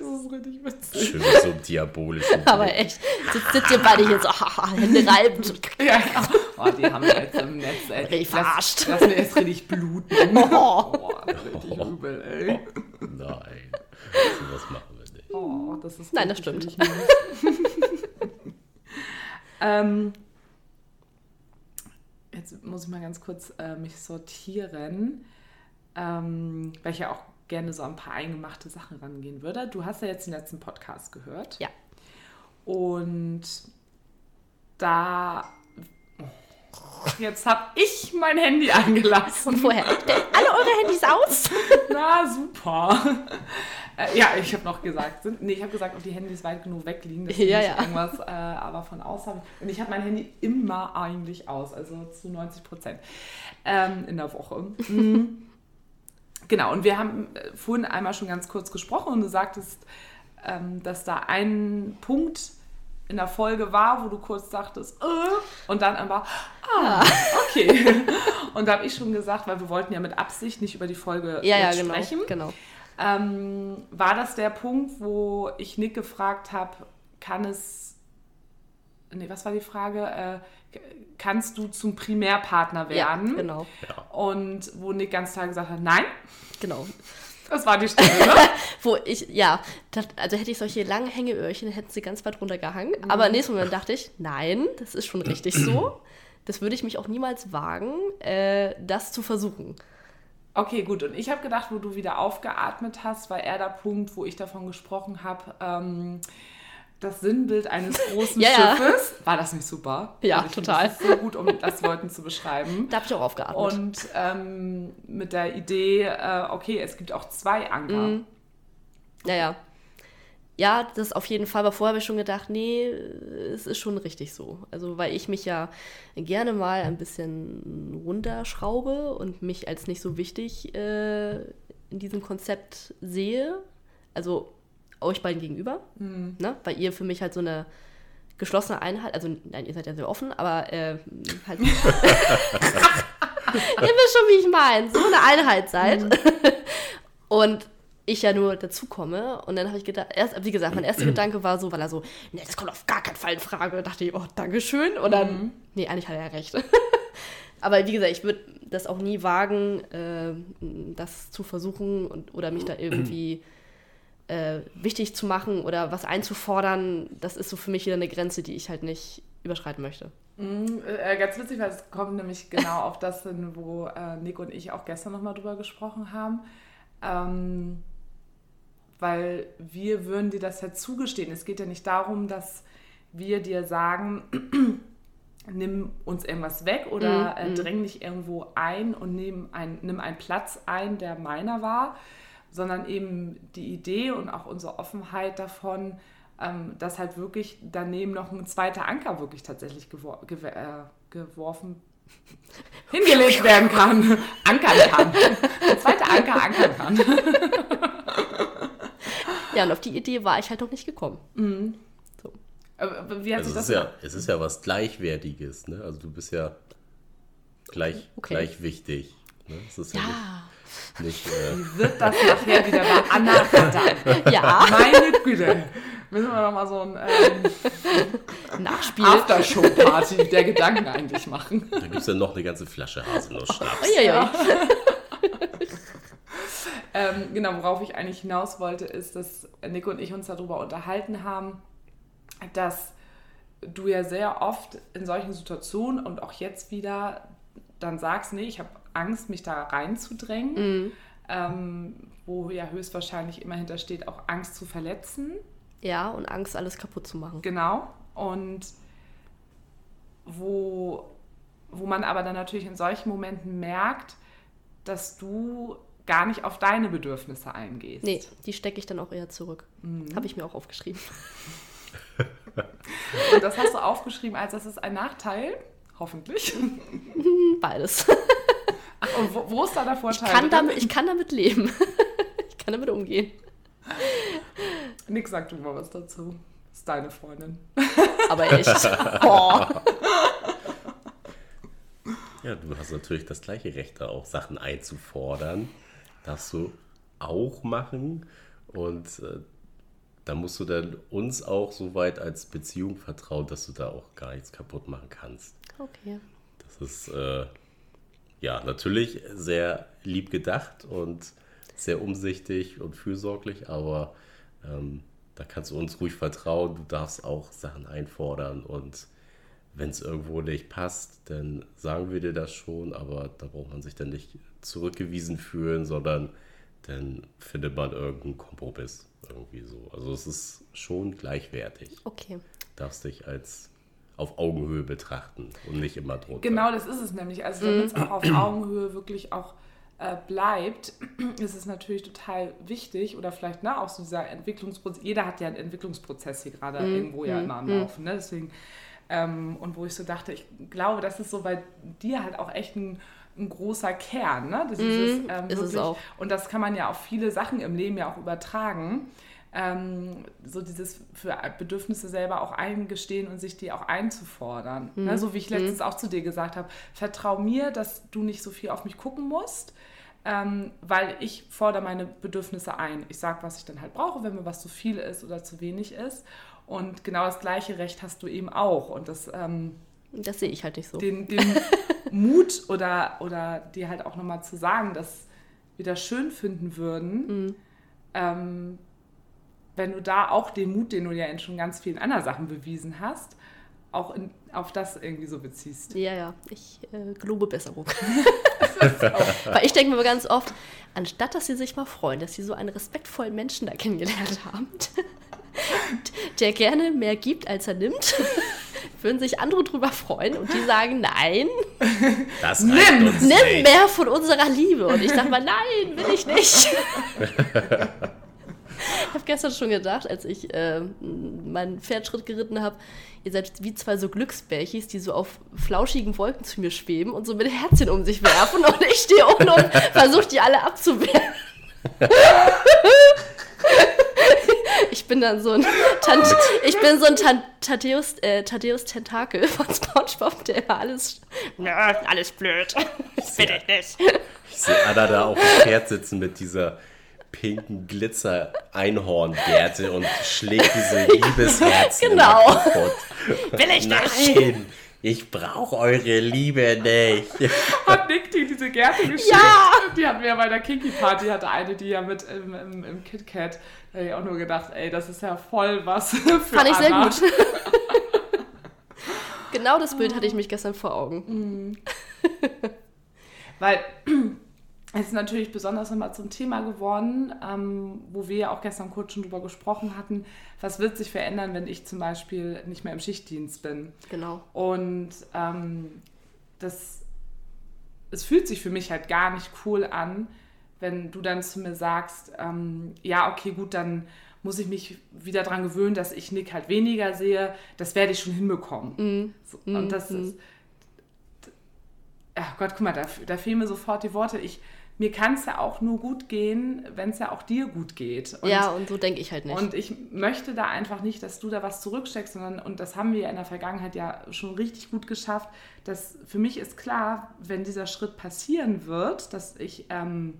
Das ist richtig witzig. Schön mit so einem diabolischen. Aber echt, sitzt sitzt ihr beide hier so, Hände reiben. So. Ja, ja. Oh, die haben wir jetzt im Netz, ey. Richtig verarscht. Lass, lass mir jetzt richtig bluten. Oh, richtig übel, ey. Nein, so was machen wir nicht. Oh, das ist Nein, das stimmt. ähm, jetzt muss ich mal ganz kurz äh, mich sortieren, ähm, weil ich ja auch gerne so ein paar eingemachte Sachen rangehen würde. Du hast ja jetzt den letzten Podcast gehört. Ja. Und da. Jetzt habe ich mein Handy angelassen. Und vorher, stellt alle eure Handys aus. Na, super. Äh, ja, ich habe noch gesagt, sind, nee, ich habe gesagt, ob die Handys weit genug wegliegen, dass Ja, nicht ja. irgendwas, äh, aber von aus habe ich. Und ich habe mein Handy immer eigentlich aus, also zu 90 Prozent ähm, in der Woche. Mhm. genau, und wir haben äh, vorhin einmal schon ganz kurz gesprochen und du sagtest, ähm, dass da ein Punkt in der Folge war, wo du kurz dachtest, äh, und dann aber, ah, okay. und da habe ich schon gesagt, weil wir wollten ja mit Absicht nicht über die Folge Ja, ja, genau. sprechen. genau. Ähm, war das der Punkt, wo ich Nick gefragt habe, kann es, nee, was war die Frage? Äh, kannst du zum Primärpartner Ja, werden? genau. Und wo Nick ganz klar gesagt hat, nein, Genau. Das war die Stelle, ne? Wo ich, ja, das, also hätte ich solche langen Hängeöhrchen, hätten sie ganz weit runtergehangen. Aber im nächsten Moment dachte ich, nein, das ist schon richtig so. Das würde ich mich auch niemals wagen, äh, das zu versuchen. Okay, gut. Und ich habe gedacht, wo du wieder aufgeatmet hast, war eher der Punkt, wo ich davon gesprochen habe, ähm, das Sinnbild eines großen Ja. Schiffes. War das nicht super? Ja, Also total. Das ist so gut, um das Leuten zu beschreiben. Da habe ich auch aufgeatmet. Und ähm, mit der Idee, äh, okay, es gibt auch zwei Anker. Mhm. Ja, ja. Ja, das auf jeden Fall. Aber vorher habe ich schon gedacht, nee, es ist schon richtig so. Also, weil ich mich ja gerne mal ein bisschen runterschraube und mich als nicht so wichtig äh, in diesem Konzept sehe. Also euch beiden gegenüber. Ne? Weil ihr für mich halt so eine geschlossene Einheit, also nein, ihr seid ja sehr offen, aber äh, halt. ihr wisst schon, wie ich meine. So eine Einheit seid. Und ich ja nur dazukomme. Und dann habe ich gedacht, erst, wie gesagt, mein erster Gedanke war so, weil er so, nee, das kommt auf gar keinen Fall in Frage. Da dachte ich, oh, Dankeschön. Und dann Nee, eigentlich hat er recht. Aber wie gesagt, ich würde das auch nie wagen, äh, das zu versuchen und, oder mich da irgendwie äh, wichtig zu machen oder was einzufordern. Das ist so für mich wieder eine Grenze, die ich halt nicht überschreiten möchte. Mhm, äh, ganz witzig, weil es kommt nämlich genau auf das hin, wo äh, Nick und ich auch gestern nochmal drüber gesprochen haben. Ähm, weil wir würden dir das ja zugestehen. Es geht ja nicht darum, dass wir dir sagen, nimm uns irgendwas weg oder äh, dräng dich irgendwo ein und nimm, ein, nimm einen Platz ein, der meiner war, sondern eben die Idee und auch unsere Offenheit davon, ähm, dass halt wirklich daneben noch ein zweiter Anker wirklich tatsächlich gewor gew äh, geworfen hingelegt werden kann, ankern kann. Ein zweiter Anker ankern kann. Ja, und auf die Idee war ich halt noch nicht gekommen. So. Aber Wie hat Also sich es, das ist ja, es ist ja was Gleichwertiges, ne? Also du bist ja gleich, Okay. gleich wichtig. Ne? Es ist ja, Ja, nicht, äh, Wie wird das nachher wieder bei Anna verdammt? ja, Meine Güte. Müssen wir noch mal so ein ähm, Nachspiel. Aftershow-Party der Gedanken eigentlich machen. da gibt es ja noch eine ganze Flasche Haselnuss-Schnaps. Uiuiui. Ähm, genau, worauf ich eigentlich hinaus wollte, ist, dass Nico und ich uns darüber unterhalten haben, dass du ja sehr oft in solchen Situationen und auch jetzt wieder dann sagst, nee, ich habe Angst, mich da reinzudrängen, ähm, wo ja höchstwahrscheinlich immer hintersteht, auch Angst zu verletzen. Ja, und Angst, alles kaputt zu machen. Genau. Und wo, wo man aber dann natürlich in solchen Momenten merkt, dass du gar nicht auf deine Bedürfnisse eingehst. Nee, die stecke ich dann auch eher zurück. Habe ich mir auch aufgeschrieben. Und das hast du aufgeschrieben, als das ist ein Nachteil, hoffentlich. Beides. Ach, und wo, wo ist da der Ich Vorteil? kann damit, ich kann damit leben. Ich kann damit umgehen. Nick, sag du mal was dazu. Das ist deine Freundin. Aber echt. Oh. Ja, du hast natürlich das gleiche Recht, da auch Sachen einzufordern. Darfst du auch machen. Und äh, da musst du dann uns auch so weit als Beziehung vertrauen, dass du da auch gar nichts kaputt machen kannst. Okay. Das ist äh, ja natürlich sehr lieb gedacht und sehr umsichtig und fürsorglich, aber ähm, da kannst du uns ruhig vertrauen. Du darfst auch Sachen einfordern und wenn es irgendwo nicht passt, dann sagen wir dir das schon, aber da braucht man sich dann nicht zurückgewiesen fühlen, sondern dann findet man irgendeinen Kompromiss irgendwie so. Also es ist schon gleichwertig. Okay. Darfst dich als auf Augenhöhe betrachten und nicht immer drunter. Genau, das ist es nämlich. Also damit es auch auf Augenhöhe wirklich auch äh, bleibt, ist es natürlich total wichtig oder vielleicht ne, auch so dieser Entwicklungsprozess. Jeder hat ja einen Entwicklungsprozess hier gerade irgendwo ja immer am Laufen. Ne? Deswegen, ähm, und wo ich so dachte, ich glaube, das ist so bei dir halt auch echt ein, ein großer Kern. Ne? Das ist, es, ähm, ist es wirklich- auch. Und das kann man ja auf viele Sachen im Leben ja auch übertragen. Ähm, so dieses für Bedürfnisse selber auch eingestehen und sich die auch einzufordern. Ne? So wie ich letztens auch zu dir gesagt habe, vertrau mir, dass du nicht so viel auf mich gucken musst, ähm, weil ich fordere meine Bedürfnisse ein. Ich sage, was ich dann halt brauche, wenn mir was zu viel ist oder zu wenig ist. Und genau das gleiche Recht hast du eben auch. Und das ähm, Das sehe ich halt nicht so. den, den Mut oder, oder dir halt auch nochmal zu sagen, dass wir das schön finden würden, ähm, wenn du da auch den Mut, den du ja in schon ganz vielen anderen Sachen bewiesen hast, auch in, auf das irgendwie so beziehst. Ja, ja, ich äh, gelobe Besserung. Weil ich denke mir ganz oft, anstatt dass sie sich mal freuen, dass sie so einen respektvollen Menschen da kennengelernt haben, der gerne mehr gibt, als er nimmt, würden sich andere drüber freuen und die sagen, nein, Das reicht uns nimm nicht. mehr von unserer Liebe. Und ich sage mal, nein, will ich nicht. Ich habe gestern schon gedacht, als ich äh, meinen Pferdschritt geritten habe, ihr seid wie zwei so Glücksbärchis, die so auf flauschigen Wolken zu mir schweben und so mit Herzchen um sich werfen und ich stehe unten und versuche die alle abzuwehren. Ich bin dann so ein Tant ich bin so ein Tan Thaddeus, äh, Thaddeus Tentakel von SpongeBob, der immer alles ja, alles blöd. Bin ich nicht. Ich sehe Anna da auf dem Pferd sitzen mit dieser pinken Glitzer-Einhorngärte und schlägt diese Liebesherzen Genau. kaputt. Will ich nicht. Nein, Ich brauche eure Liebe nicht. Hat Nick die diese Gerte geschickt? Ja! Die hatten wir ja bei der Kinky Party, hatte eine, die ja mit im, im, im KitKat. Da habe ich auch nur gedacht, ey, das ist ja voll was für Fand ich sehr Anna. gut. genau das Bild hatte ich mich gestern vor Augen. Weil es ist natürlich besonders nochmal zum Thema geworden, ähm, wo wir ja auch gestern kurz schon drüber gesprochen hatten, was wird sich verändern, wenn ich zum Beispiel nicht mehr im Schichtdienst bin. Genau. Und ähm, das, es fühlt sich für mich halt gar nicht cool an, wenn du dann zu mir sagst, ähm, ja, okay, gut, dann muss ich mich wieder dran gewöhnen, dass ich Nick halt weniger sehe. Das werde ich schon hinbekommen. So, und das ist, ja Gott, guck mal, da, da fehlen mir sofort die Worte. Ich, mir kann es ja auch nur gut gehen, wenn es ja auch dir gut geht. Und ja, und so denke ich halt nicht. und ich möchte da einfach nicht, dass du da was zurücksteckst, sondern, und das haben wir in der Vergangenheit ja schon richtig gut geschafft, dass für mich ist klar, wenn dieser Schritt passieren wird, dass ich ähm,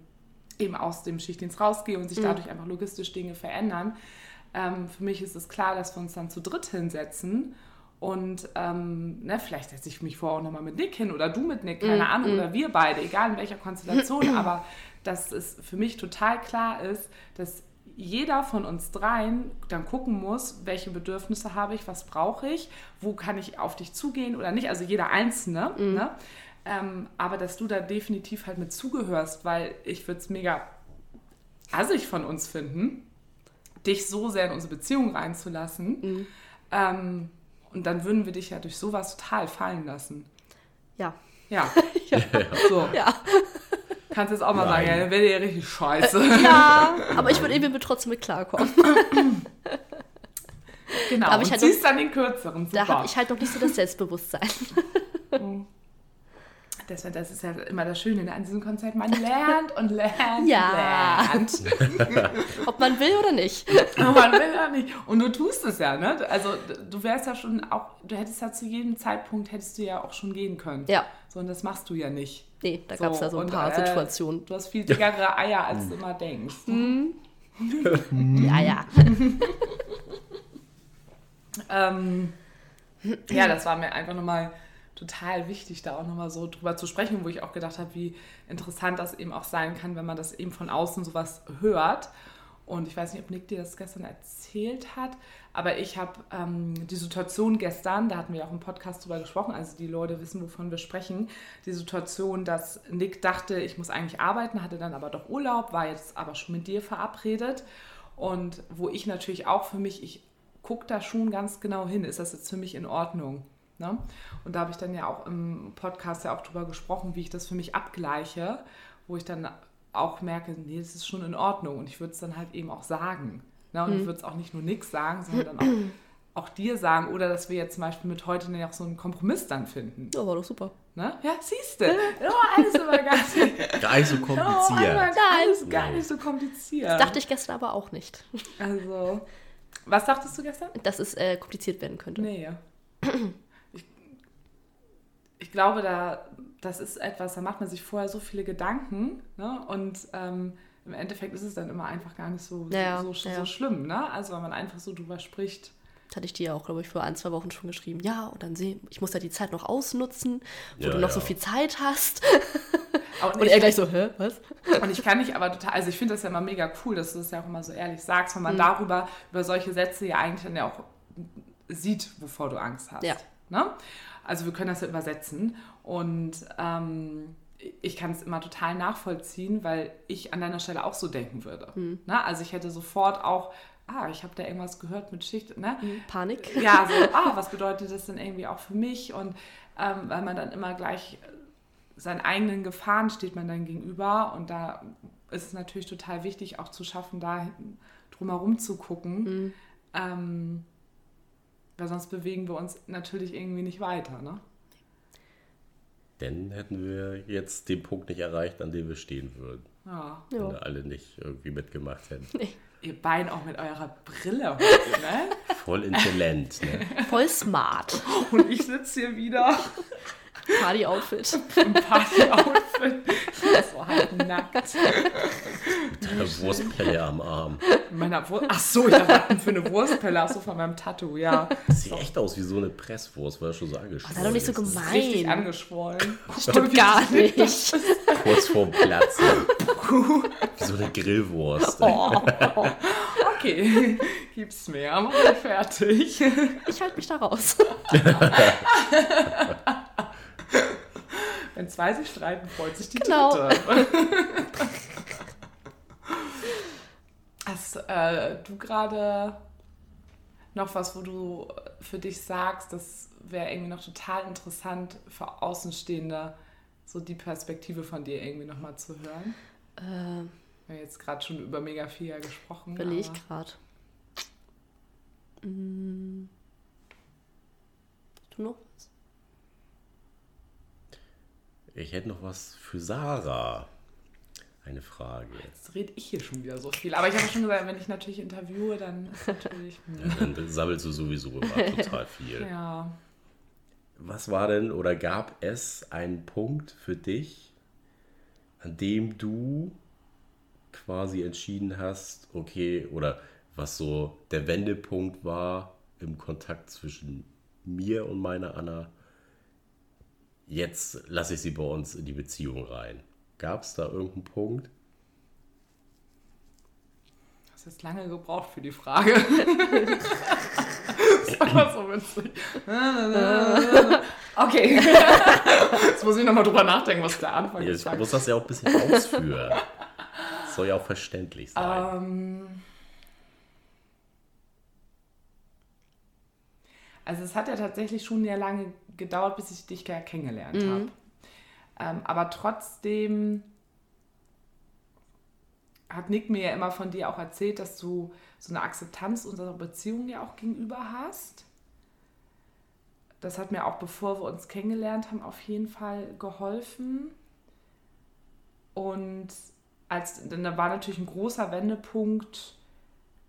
eben aus dem Schichtdienst rausgehe und sich dadurch einfach logistisch Dinge verändern, ähm, für mich ist es klar, dass wir uns dann zu dritt hinsetzen und ähm, ne, vielleicht setze ich mich vorher auch nochmal mit Nick hin oder du mit Nick, keine Ahnung, oder wir beide, egal in welcher Konstellation, aber dass es für mich total klar ist, dass jeder von uns dreien dann gucken muss, welche Bedürfnisse habe ich, was brauche ich, wo kann ich auf dich zugehen oder nicht, also jeder Einzelne, ne? ähm, aber dass du da definitiv halt mit zugehörst, weil ich würde es mega assig von uns finden, dich so sehr in unsere Beziehung reinzulassen. Ähm, und dann würden wir dich ja durch sowas total fallen lassen. ja. Ja. So. Ja. Kannst jetzt auch mal Nein. sagen, ja, dann wäre ja richtig scheiße. ja, aber ich würde eben mit trotzdem mit klarkommen. Genau. Aber ich und halt ziehst dann den kürzeren. Super. Da habe ich halt noch nicht so das Selbstbewusstsein. das, das ist ja immer das Schöne ne, an diesem Konzert. Man lernt und lernt Ja. und lernt. Ob man will oder nicht. Aber man will ja nicht. Und du tust es ja, ne? Also du wärst ja schon auch, du hättest ja zu jedem Zeitpunkt, hättest du ja auch schon gehen können. Ja. So, und das machst du ja nicht. Nee, da gab es da so ein und, paar äh, Situationen. Du hast viel dickere Eier, als du immer denkst. Ja, ja. Ähm, ja, das war mir einfach nochmal total wichtig, da auch nochmal so drüber zu sprechen, wo ich auch gedacht habe, wie interessant das eben auch sein kann, wenn man das eben von außen sowas hört. Und ich weiß nicht, ob Nick dir das gestern erzählt hat, aber ich habe ähm, die Situation gestern, da hatten wir auch im Podcast drüber gesprochen, also die Leute wissen, wovon wir sprechen, die Situation, dass Nick dachte, ich muss eigentlich arbeiten, hatte dann aber doch Urlaub, war jetzt aber schon mit dir verabredet. Und wo ich natürlich auch für mich, ich gucke da schon ganz genau hin, ist das jetzt für mich in Ordnung? Ne? Und da habe ich dann ja auch im Podcast ja auch drüber gesprochen, wie ich das für mich abgleiche, wo ich dann auch merke, nee, das ist schon in Ordnung. Und ich würde es dann halt eben auch sagen. Ne? Und ich würde es auch nicht nur nix sagen, sondern dann auch, auch dir sagen. Oder dass wir jetzt zum Beispiel mit heute ja auch so einen Kompromiss dann finden. Ja, war doch super. Ne? Ja, siehst du. Ja, alles immer ganz Gar nicht so Oh, kompliziert. alles, alles gar nicht so kompliziert. Dachte ich gestern aber auch nicht, Also, was dachtest du gestern? dass es äh, kompliziert werden könnte. Nee. Ich, glaube, da, das ist etwas, da macht man sich vorher so viele Gedanken ne? und ähm, im Endeffekt ist es dann immer einfach gar nicht so, Ja, so, so, ja. so schlimm. Ne? Also, wenn man einfach so drüber spricht. Das hatte ich dir auch, glaube ich, vor ein, zwei Wochen schon geschrieben. Ja, und dann sehen, ich muss ja die Zeit noch ausnutzen, wo Ja, du noch ja. so viel Zeit hast. Und Und er gleich so, hä, was? und ich kann nicht aber total, also ich finde das ja immer mega cool, dass du das ja auch immer so ehrlich sagst, Mhm. wenn man darüber, über solche Sätze ja eigentlich dann ja auch sieht, wovor du Angst hast. Ja. Ne? Also wir können das ja übersetzen und ähm, ich kann es immer total nachvollziehen, weil ich an deiner Stelle auch so denken würde. Mhm. Ne? Also ich hätte sofort auch, ah, ich habe da irgendwas gehört mit Schicht, ne? Panik. Ja, so, ah, was bedeutet das denn irgendwie auch für mich? Und ähm, weil man dann immer gleich seinen eigenen Gefahren steht man dann gegenüber und da ist es natürlich total wichtig, auch zu schaffen, da drumherum zu gucken, ähm, weil sonst bewegen wir uns natürlich irgendwie nicht weiter, ne? Dann hätten wir jetzt den Punkt nicht erreicht, an dem wir stehen würden. Ja. Wenn wir alle nicht irgendwie mitgemacht hätten. Ihr beiden auch mit eurer Brille heute, ne? Voll intelligent, ne? Voll smart. Und ich sitze hier wieder Party-Outfit. Party-Outfit. So halt nackt. Deine Wurstpelle am Arm. Meiner Wurst. Ach so, ich dachte für eine Wurstpelle. Ach so, von meinem Tattoo, ja. Das sieht echt aus wie so eine Presswurst, weil er schon so angeschwollen Sei doch nicht so ist. gemein. Richtig angeschwollen. Stimmt gar nicht. Kurz vorm Platzen. wie so eine Grillwurst. Oh, Okay, gib's mir. Mach ich fertig. ich halte mich da raus. Wenn zwei sich streiten, freut sich die Genau. dritte. Hast äh, du gerade noch was, wo du für dich sagst, das wäre irgendwie noch total interessant für Außenstehende, so die Perspektive von dir irgendwie nochmal zu hören? Äh, Wir haben jetzt gerade schon über mega viel ja gesprochen. überlege ich gerade. Hm. Du noch was? Ich hätte noch was für Sarah. Eine Frage. Jetzt rede ich hier schon wieder so viel. Aber ich habe schon gesagt, wenn ich natürlich interviewe, dann ist natürlich. hm, Dann sammelst du sowieso immer total viel. ja. Was war denn oder gab es einen Punkt für dich, an dem du quasi entschieden hast, okay, oder was so der Wendepunkt war im Kontakt zwischen mir und meiner Anna, jetzt lasse ich sie bei uns in die Beziehung rein. Gab es da irgendeinen Punkt? hast jetzt lange gebraucht für die Frage. das war so witzig. Okay. Jetzt muss ich nochmal drüber nachdenken, was der Anfang Ich gesagt muss das ja auch ein bisschen ausführen. Das soll ja auch verständlich sein. Ähm, also es hat ja tatsächlich schon sehr lange gedauert, bis ich dich ja kennengelernt habe. Ähm, aber trotzdem hat Nick mir ja immer von dir auch erzählt, dass du so eine Akzeptanz unserer Beziehung ja auch gegenüber hast. Das hat mir auch, bevor wir uns kennengelernt haben, auf jeden Fall geholfen. Und als, denn da war natürlich ein großer Wendepunkt.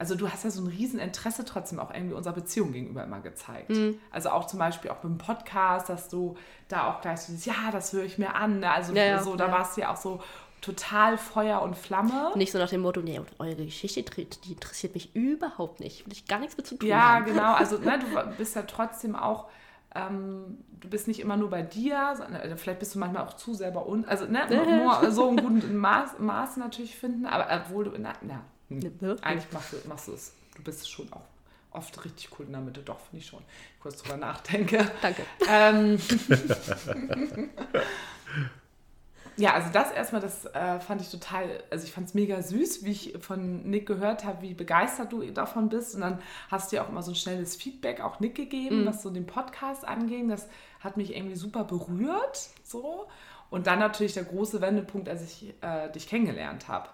Also du hast ja so ein Rieseninteresse trotzdem auch irgendwie unserer Beziehung gegenüber immer gezeigt. Also auch zum Beispiel auch beim Podcast, dass du da auch gleich so dieses, ja, das höre ich mir an. ne? Also Ja, ja, so, da ja. warst du ja auch so total Feuer und Flamme. Nicht so nach dem Motto, nee, eure Geschichte die interessiert mich überhaupt nicht. Will ich gar nichts mit zu tun Ja, haben. genau. Also ne, du bist ja trotzdem auch, ähm, du bist nicht immer nur bei dir, sondern äh, vielleicht bist du manchmal auch zu sehr bei uns. Also ne, nur so einen guten Maß, Maß natürlich finden, aber obwohl du, na, na? Eigentlich machst du, machst du es. Du bist schon auch oft richtig cool in der Mitte. Doch, finde ich schon. Kurz drüber nachdenke. Danke. Ähm, ja, also das erstmal, das äh, fand ich total, also ich fand es mega süß, wie ich von Nick gehört habe, wie begeistert du davon bist. Und dann hast du ja auch immer so ein schnelles Feedback auch Nick gegeben, was so den Podcast anging. Das hat mich irgendwie super berührt. So. Und dann natürlich der große Wendepunkt, als ich äh, dich kennengelernt habe.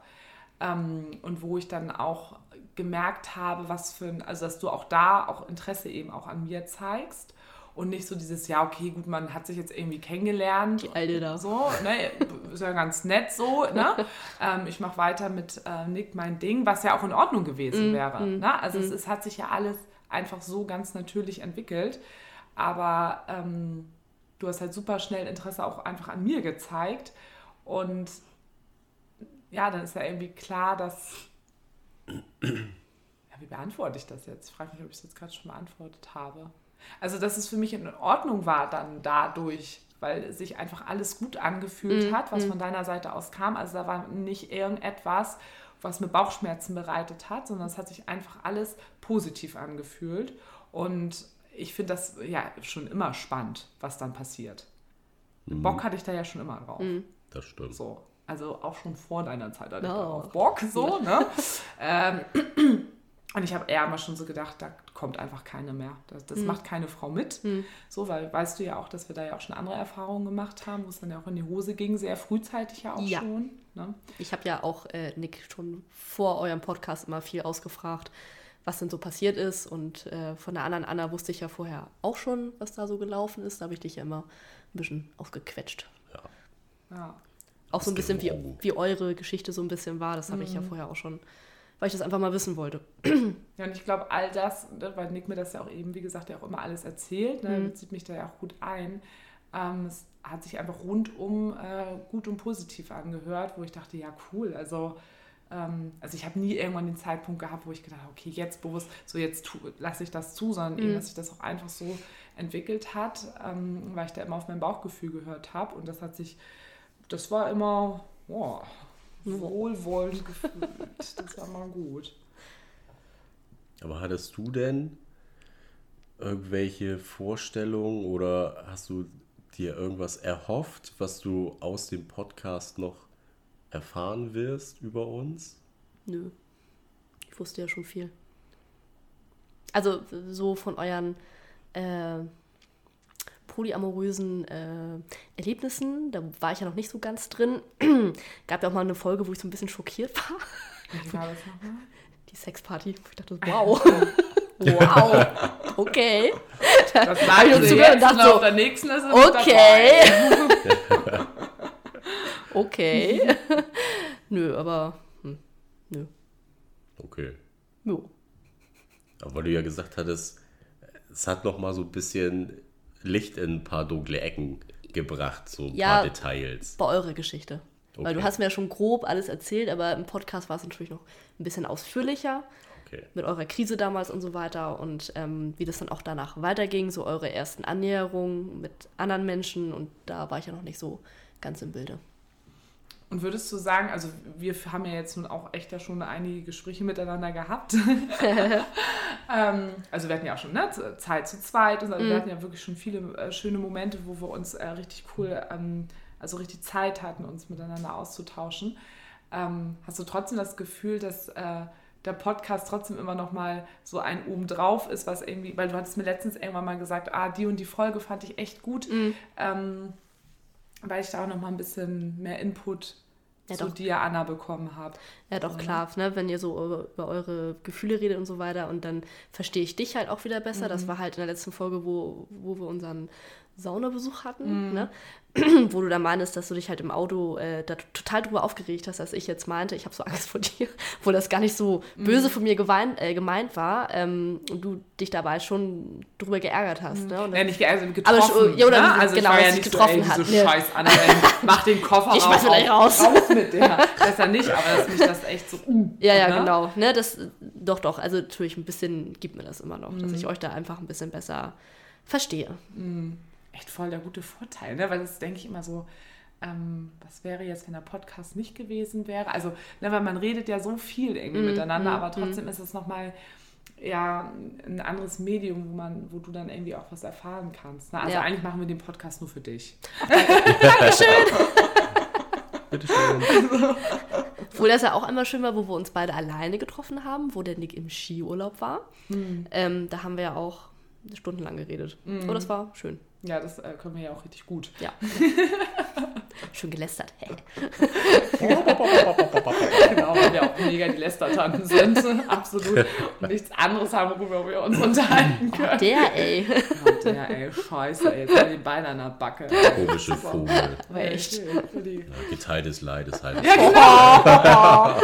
Ähm, und wo ich dann auch gemerkt habe, was für ein, also dass du auch da auch Interesse eben auch an mir zeigst und nicht so dieses, ja, okay, gut, man hat sich jetzt irgendwie kennengelernt. Die Alte da. So, ne, ist ja ganz nett so, ne? ähm, ich mache weiter mit äh, Nick mein Ding, was ja auch in Ordnung gewesen wäre. Ne? Also es, es hat sich ja alles einfach so ganz natürlich entwickelt. Aber ähm, du hast halt super schnell Interesse auch einfach an mir gezeigt. Und ja, dann ist ja irgendwie klar, dass. Ja, wie beantworte ich das jetzt? Ich frage mich, ob ich es jetzt gerade schon beantwortet habe. Also, dass es für mich in Ordnung war dann dadurch, weil sich einfach alles gut angefühlt hat, was von deiner Seite aus kam. Also, da war nicht irgendetwas, was mir Bauchschmerzen bereitet hat, sondern es hat sich einfach alles positiv angefühlt. Und ich finde das ja schon immer spannend, was dann passiert. Bock hatte ich da ja schon immer drauf. Das stimmt. So. Also auch schon vor deiner Zeit hatte ich darauf Bock, so, ne? ähm, und ich habe eher immer schon so gedacht, da kommt einfach keine mehr. Das, das macht keine Frau mit. So, weil weißt du ja auch, dass wir da ja auch schon andere Erfahrungen gemacht haben, wo es dann ja auch in die Hose ging, sehr frühzeitig ja auch Ja. schon. Ne? Ich habe ja auch äh, Nick schon vor eurem Podcast immer viel ausgefragt, was denn so passiert ist. Und äh, von der anderen Anna wusste ich ja vorher auch schon, was da so gelaufen ist. Da habe ich dich ja immer ein bisschen ausgequetscht. Ja. Auch so ein bisschen wie, wie eure Geschichte so ein bisschen war. Das habe ich ja vorher auch schon, weil ich das einfach mal wissen wollte. Ja, und ich glaube, all das, weil Nick mir das ja auch eben, wie gesagt, ja auch immer alles erzählt, ne, bezieht mich da ja auch gut ein. Ähm, es hat sich einfach rundum äh, gut und positiv angehört, wo ich dachte, ja, cool, also ähm, also ich habe nie irgendwann den Zeitpunkt gehabt, wo ich gedacht habe, okay, jetzt bewusst, so jetzt lasse ich das zu, sondern eben, dass sich das auch einfach so entwickelt hat, ähm, weil ich da immer auf mein Bauchgefühl gehört habe und das hat sich, das war immer, oh, wohlwollend gefühlt. Das war mal gut. Aber hattest du denn irgendwelche Vorstellungen oder hast du dir irgendwas erhofft, was du aus dem Podcast noch erfahren wirst über uns? Nö. Ich wusste ja schon viel. Also so von euren äh, polyamorösen äh, Erlebnissen, da war ich ja noch nicht so ganz drin. Gab ja auch mal eine Folge, wo ich so ein bisschen schockiert war. Wie war das nochmal? Die Sexparty. Ich dachte, wow. wow. Okay. Das lag ich uns zugehört und dachte so, auf der nächsten ist es Okay. okay. nö, aber hm, nö. Okay. Jo. Aber weil du ja gesagt hattest, es hat noch mal so ein bisschen Licht in ein paar dunkle Ecken gebracht, so ein Ja. paar Details. Bei eurer Geschichte. Weil du Okay. hast mir ja schon grob alles erzählt, aber im Podcast war es natürlich noch ein bisschen ausführlicher Okay. mit eurer Krise damals und so weiter und ähm, wie das dann auch danach weiterging, so eure ersten Annäherungen mit anderen Menschen und da war ich ja noch nicht so ganz im Bilde. Und würdest du sagen, also wir haben ja jetzt nun auch echt ja schon einige Gespräche miteinander gehabt. ähm, also wir hatten ja auch schon ne, Zeit zu zweit und so. also wir hatten ja wirklich schon viele äh, schöne Momente, wo wir uns äh, richtig cool, ähm, also richtig Zeit hatten, uns miteinander auszutauschen. Ähm, hast du trotzdem das Gefühl, dass äh, der Podcast trotzdem immer noch mal so ein oben drauf ist, was irgendwie, weil du hattest mir letztens irgendwann mal gesagt, ah, die und die Folge fand ich echt gut. Ähm, weil ich da auch noch mal ein bisschen mehr Input Ja, zu doch. dir, Anna, bekommen habe. Ja, doch klar, ne? wenn ihr so über, über eure Gefühle redet und so weiter und dann verstehe ich dich halt auch wieder besser. Das war halt in der letzten Folge, wo, wo wir unseren Saunabesuch hatten, ne? wo du da meinst, dass du dich halt im Auto äh, da total drüber aufgeregt hast, dass ich jetzt meinte, ich habe so Angst vor dir, wo das gar nicht so böse von mir geweint, äh, gemeint war ähm, und du dich dabei schon drüber geärgert hast. Ne? Und Ja, nicht ge- also Aber getroffen. schon- ja, oder ne? also genau, ich war ja nicht getroffen so, ey, ne. Scheiß Anna, mach den Koffer Ich schmeiß gleich raus. raus mit der. Das ja nicht, aber dass mich das echt so... uh, Ja, ja, ne? genau. Ne, das, doch, doch. Also natürlich ein bisschen gibt mir das immer noch, dass Mhm. ich euch da einfach ein bisschen besser verstehe. Echt voll der gute Vorteil, ne? weil das denke ich immer so... Ähm, was wäre jetzt, wenn der Podcast nicht gewesen wäre? Also, ne, weil man redet ja so viel irgendwie Mhm, miteinander, aber trotzdem ist es nochmal ja, ein anderes Medium, wo, man, wo du dann irgendwie auch was erfahren kannst. Ne? Also Ja. eigentlich machen wir den Podcast nur für dich. Bitteschön. Obwohl das ja auch einmal schön war, wo wir uns beide alleine getroffen haben, wo der Nick im Skiurlaub war. Mhm. Ähm, da haben wir ja auch stundenlang geredet. Oh, das war schön. Ja, das äh, können wir ja auch richtig gut. Ja. schön gelästert. Genau, weil wir auch mega die Lästertanten sind. Absolut. Und nichts anderes haben, worüber wir uns unterhalten können. der, ey. Ja, der, ey, scheiße, ey, jetzt haben die Beine an der Backe. Komische Vogel. Aber echt. Ja, geteiltes Leid ist halt. Ja, genau.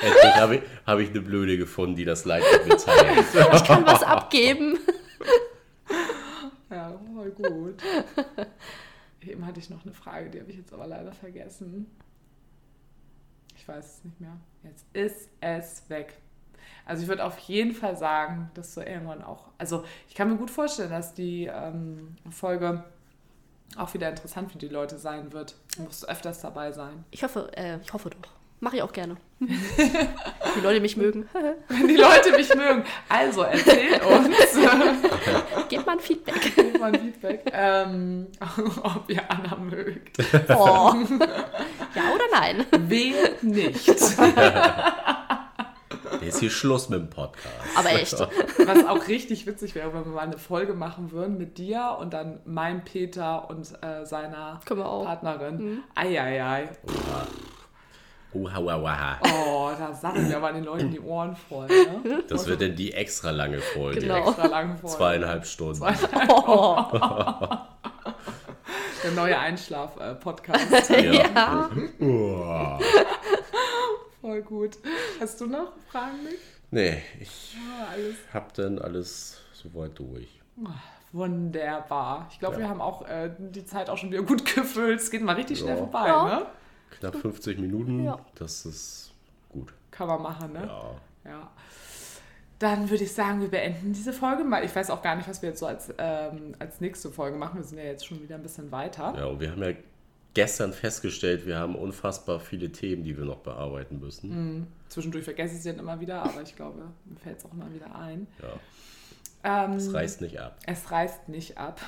Endlich habe ich, habe ich eine Blöde gefunden, die das Leid mit mir teilt. Ich kann was abgeben. Ja, voll gut. Eben hatte ich noch eine Frage, die habe ich jetzt aber leider vergessen. Ich weiß es nicht mehr. Jetzt ist es weg. Also ich würde auf jeden Fall sagen, dass du irgendwann auch, also ich kann mir gut vorstellen, dass die ähm, Folge auch wieder interessant für die Leute sein wird. Du musst öfters dabei sein. Ich hoffe, äh, ich hoffe doch. Mache ich auch gerne. Die Leute mich mögen. Wenn die Leute mich mögen. Also erzählt uns, Gebt mal ein Feedback. gebt mal ein Feedback, ähm, ob ihr Anna mögt. Oh. Ja oder nein? Wen nicht. Jetzt hier Schluss mit dem Podcast. Aber echt. Was auch richtig witzig wäre, wenn wir mal eine Folge machen würden mit dir und dann meinem Peter und äh, seiner Können wir auch. Partnerin. Eieiei. Oha, oha, oha. Oh, da sagen wir aber den Leuten die Ohren voll. Ne? Das wird denn die extra lange Folge. Genau. Extra lang voll. Zweieinhalb Stunden. Oh. Der neue Einschlaf-Podcast. Ja. Uah. voll gut. Hast du noch Fragen, Nick? Nee, ich Ja, alles hab dann alles soweit durch. wunderbar. Ich glaube, Ja. wir haben auch äh, die Zeit auch schon wieder gut gefüllt. Es geht mal richtig schnell Ja. vorbei, Ja. ne? Knapp 50 Minuten. Ja. Das ist Gut. Kann man machen, ne? Ja. Ja. Dann würde ich sagen, wir beenden diese Folge mal. Ich weiß auch gar nicht, was wir jetzt so als, ähm, als nächste Folge machen. Wir sind ja jetzt schon wieder ein bisschen weiter. Ja, und wir haben ja gestern festgestellt, wir haben unfassbar viele Themen, die wir noch bearbeiten müssen. Zwischendurch vergesse ich sie dann immer wieder, aber ich glaube, mir fällt es auch immer wieder ein. Ja, Ähm, es reißt nicht ab. Es reißt nicht ab.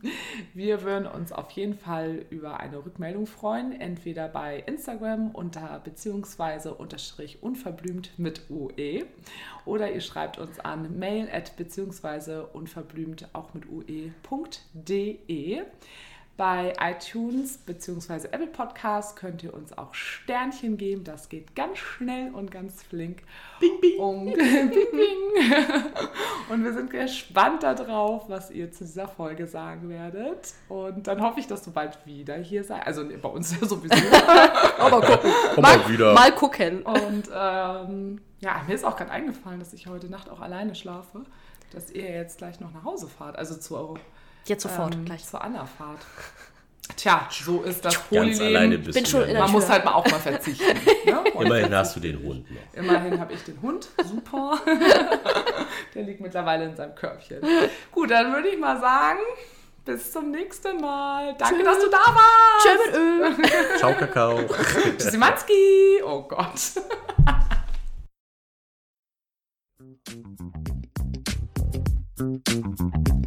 Wir würden uns auf jeden Fall über eine Rückmeldung freuen, entweder bei Instagram unter beziehungsweise unterstrich unverblümt mit UE oder ihr schreibt uns an mail at beziehungsweise unverblümt auch mit ue.de. Bei iTunes bzw. Apple Podcast könnt ihr uns auch Sternchen geben. Das geht ganz schnell und ganz flink. Bing, bing. Und, bing, bing. und wir sind gespannt darauf, was ihr zu dieser Folge sagen werdet. Und dann hoffe ich, dass du bald wieder hier seid. Also nee, bei uns ja sowieso. Aber gucken. Komm mal wieder. Mal gucken. Und ähm, ja, mir ist auch gerade eingefallen, dass ich heute Nacht auch alleine schlafe. Dass ihr jetzt gleich noch nach Hause fahrt. Also zu, Jetzt sofort, ähm, gleich. zur Anna fahrt. Tja, so ist das Ganz alleine bist Bin du schon ja in Man muss halt mal auch mal verzichten. ne? Immerhin hast du den Hund noch. Immerhin habe ich den Hund. Super. Der liegt mittlerweile in seinem Körbchen. Gut, dann würde ich mal sagen, bis zum nächsten Mal. Danke, dass du da warst. Tschö mit Ö. Ciao, Kakao. Tschüssi, Oh Gott. Thank you.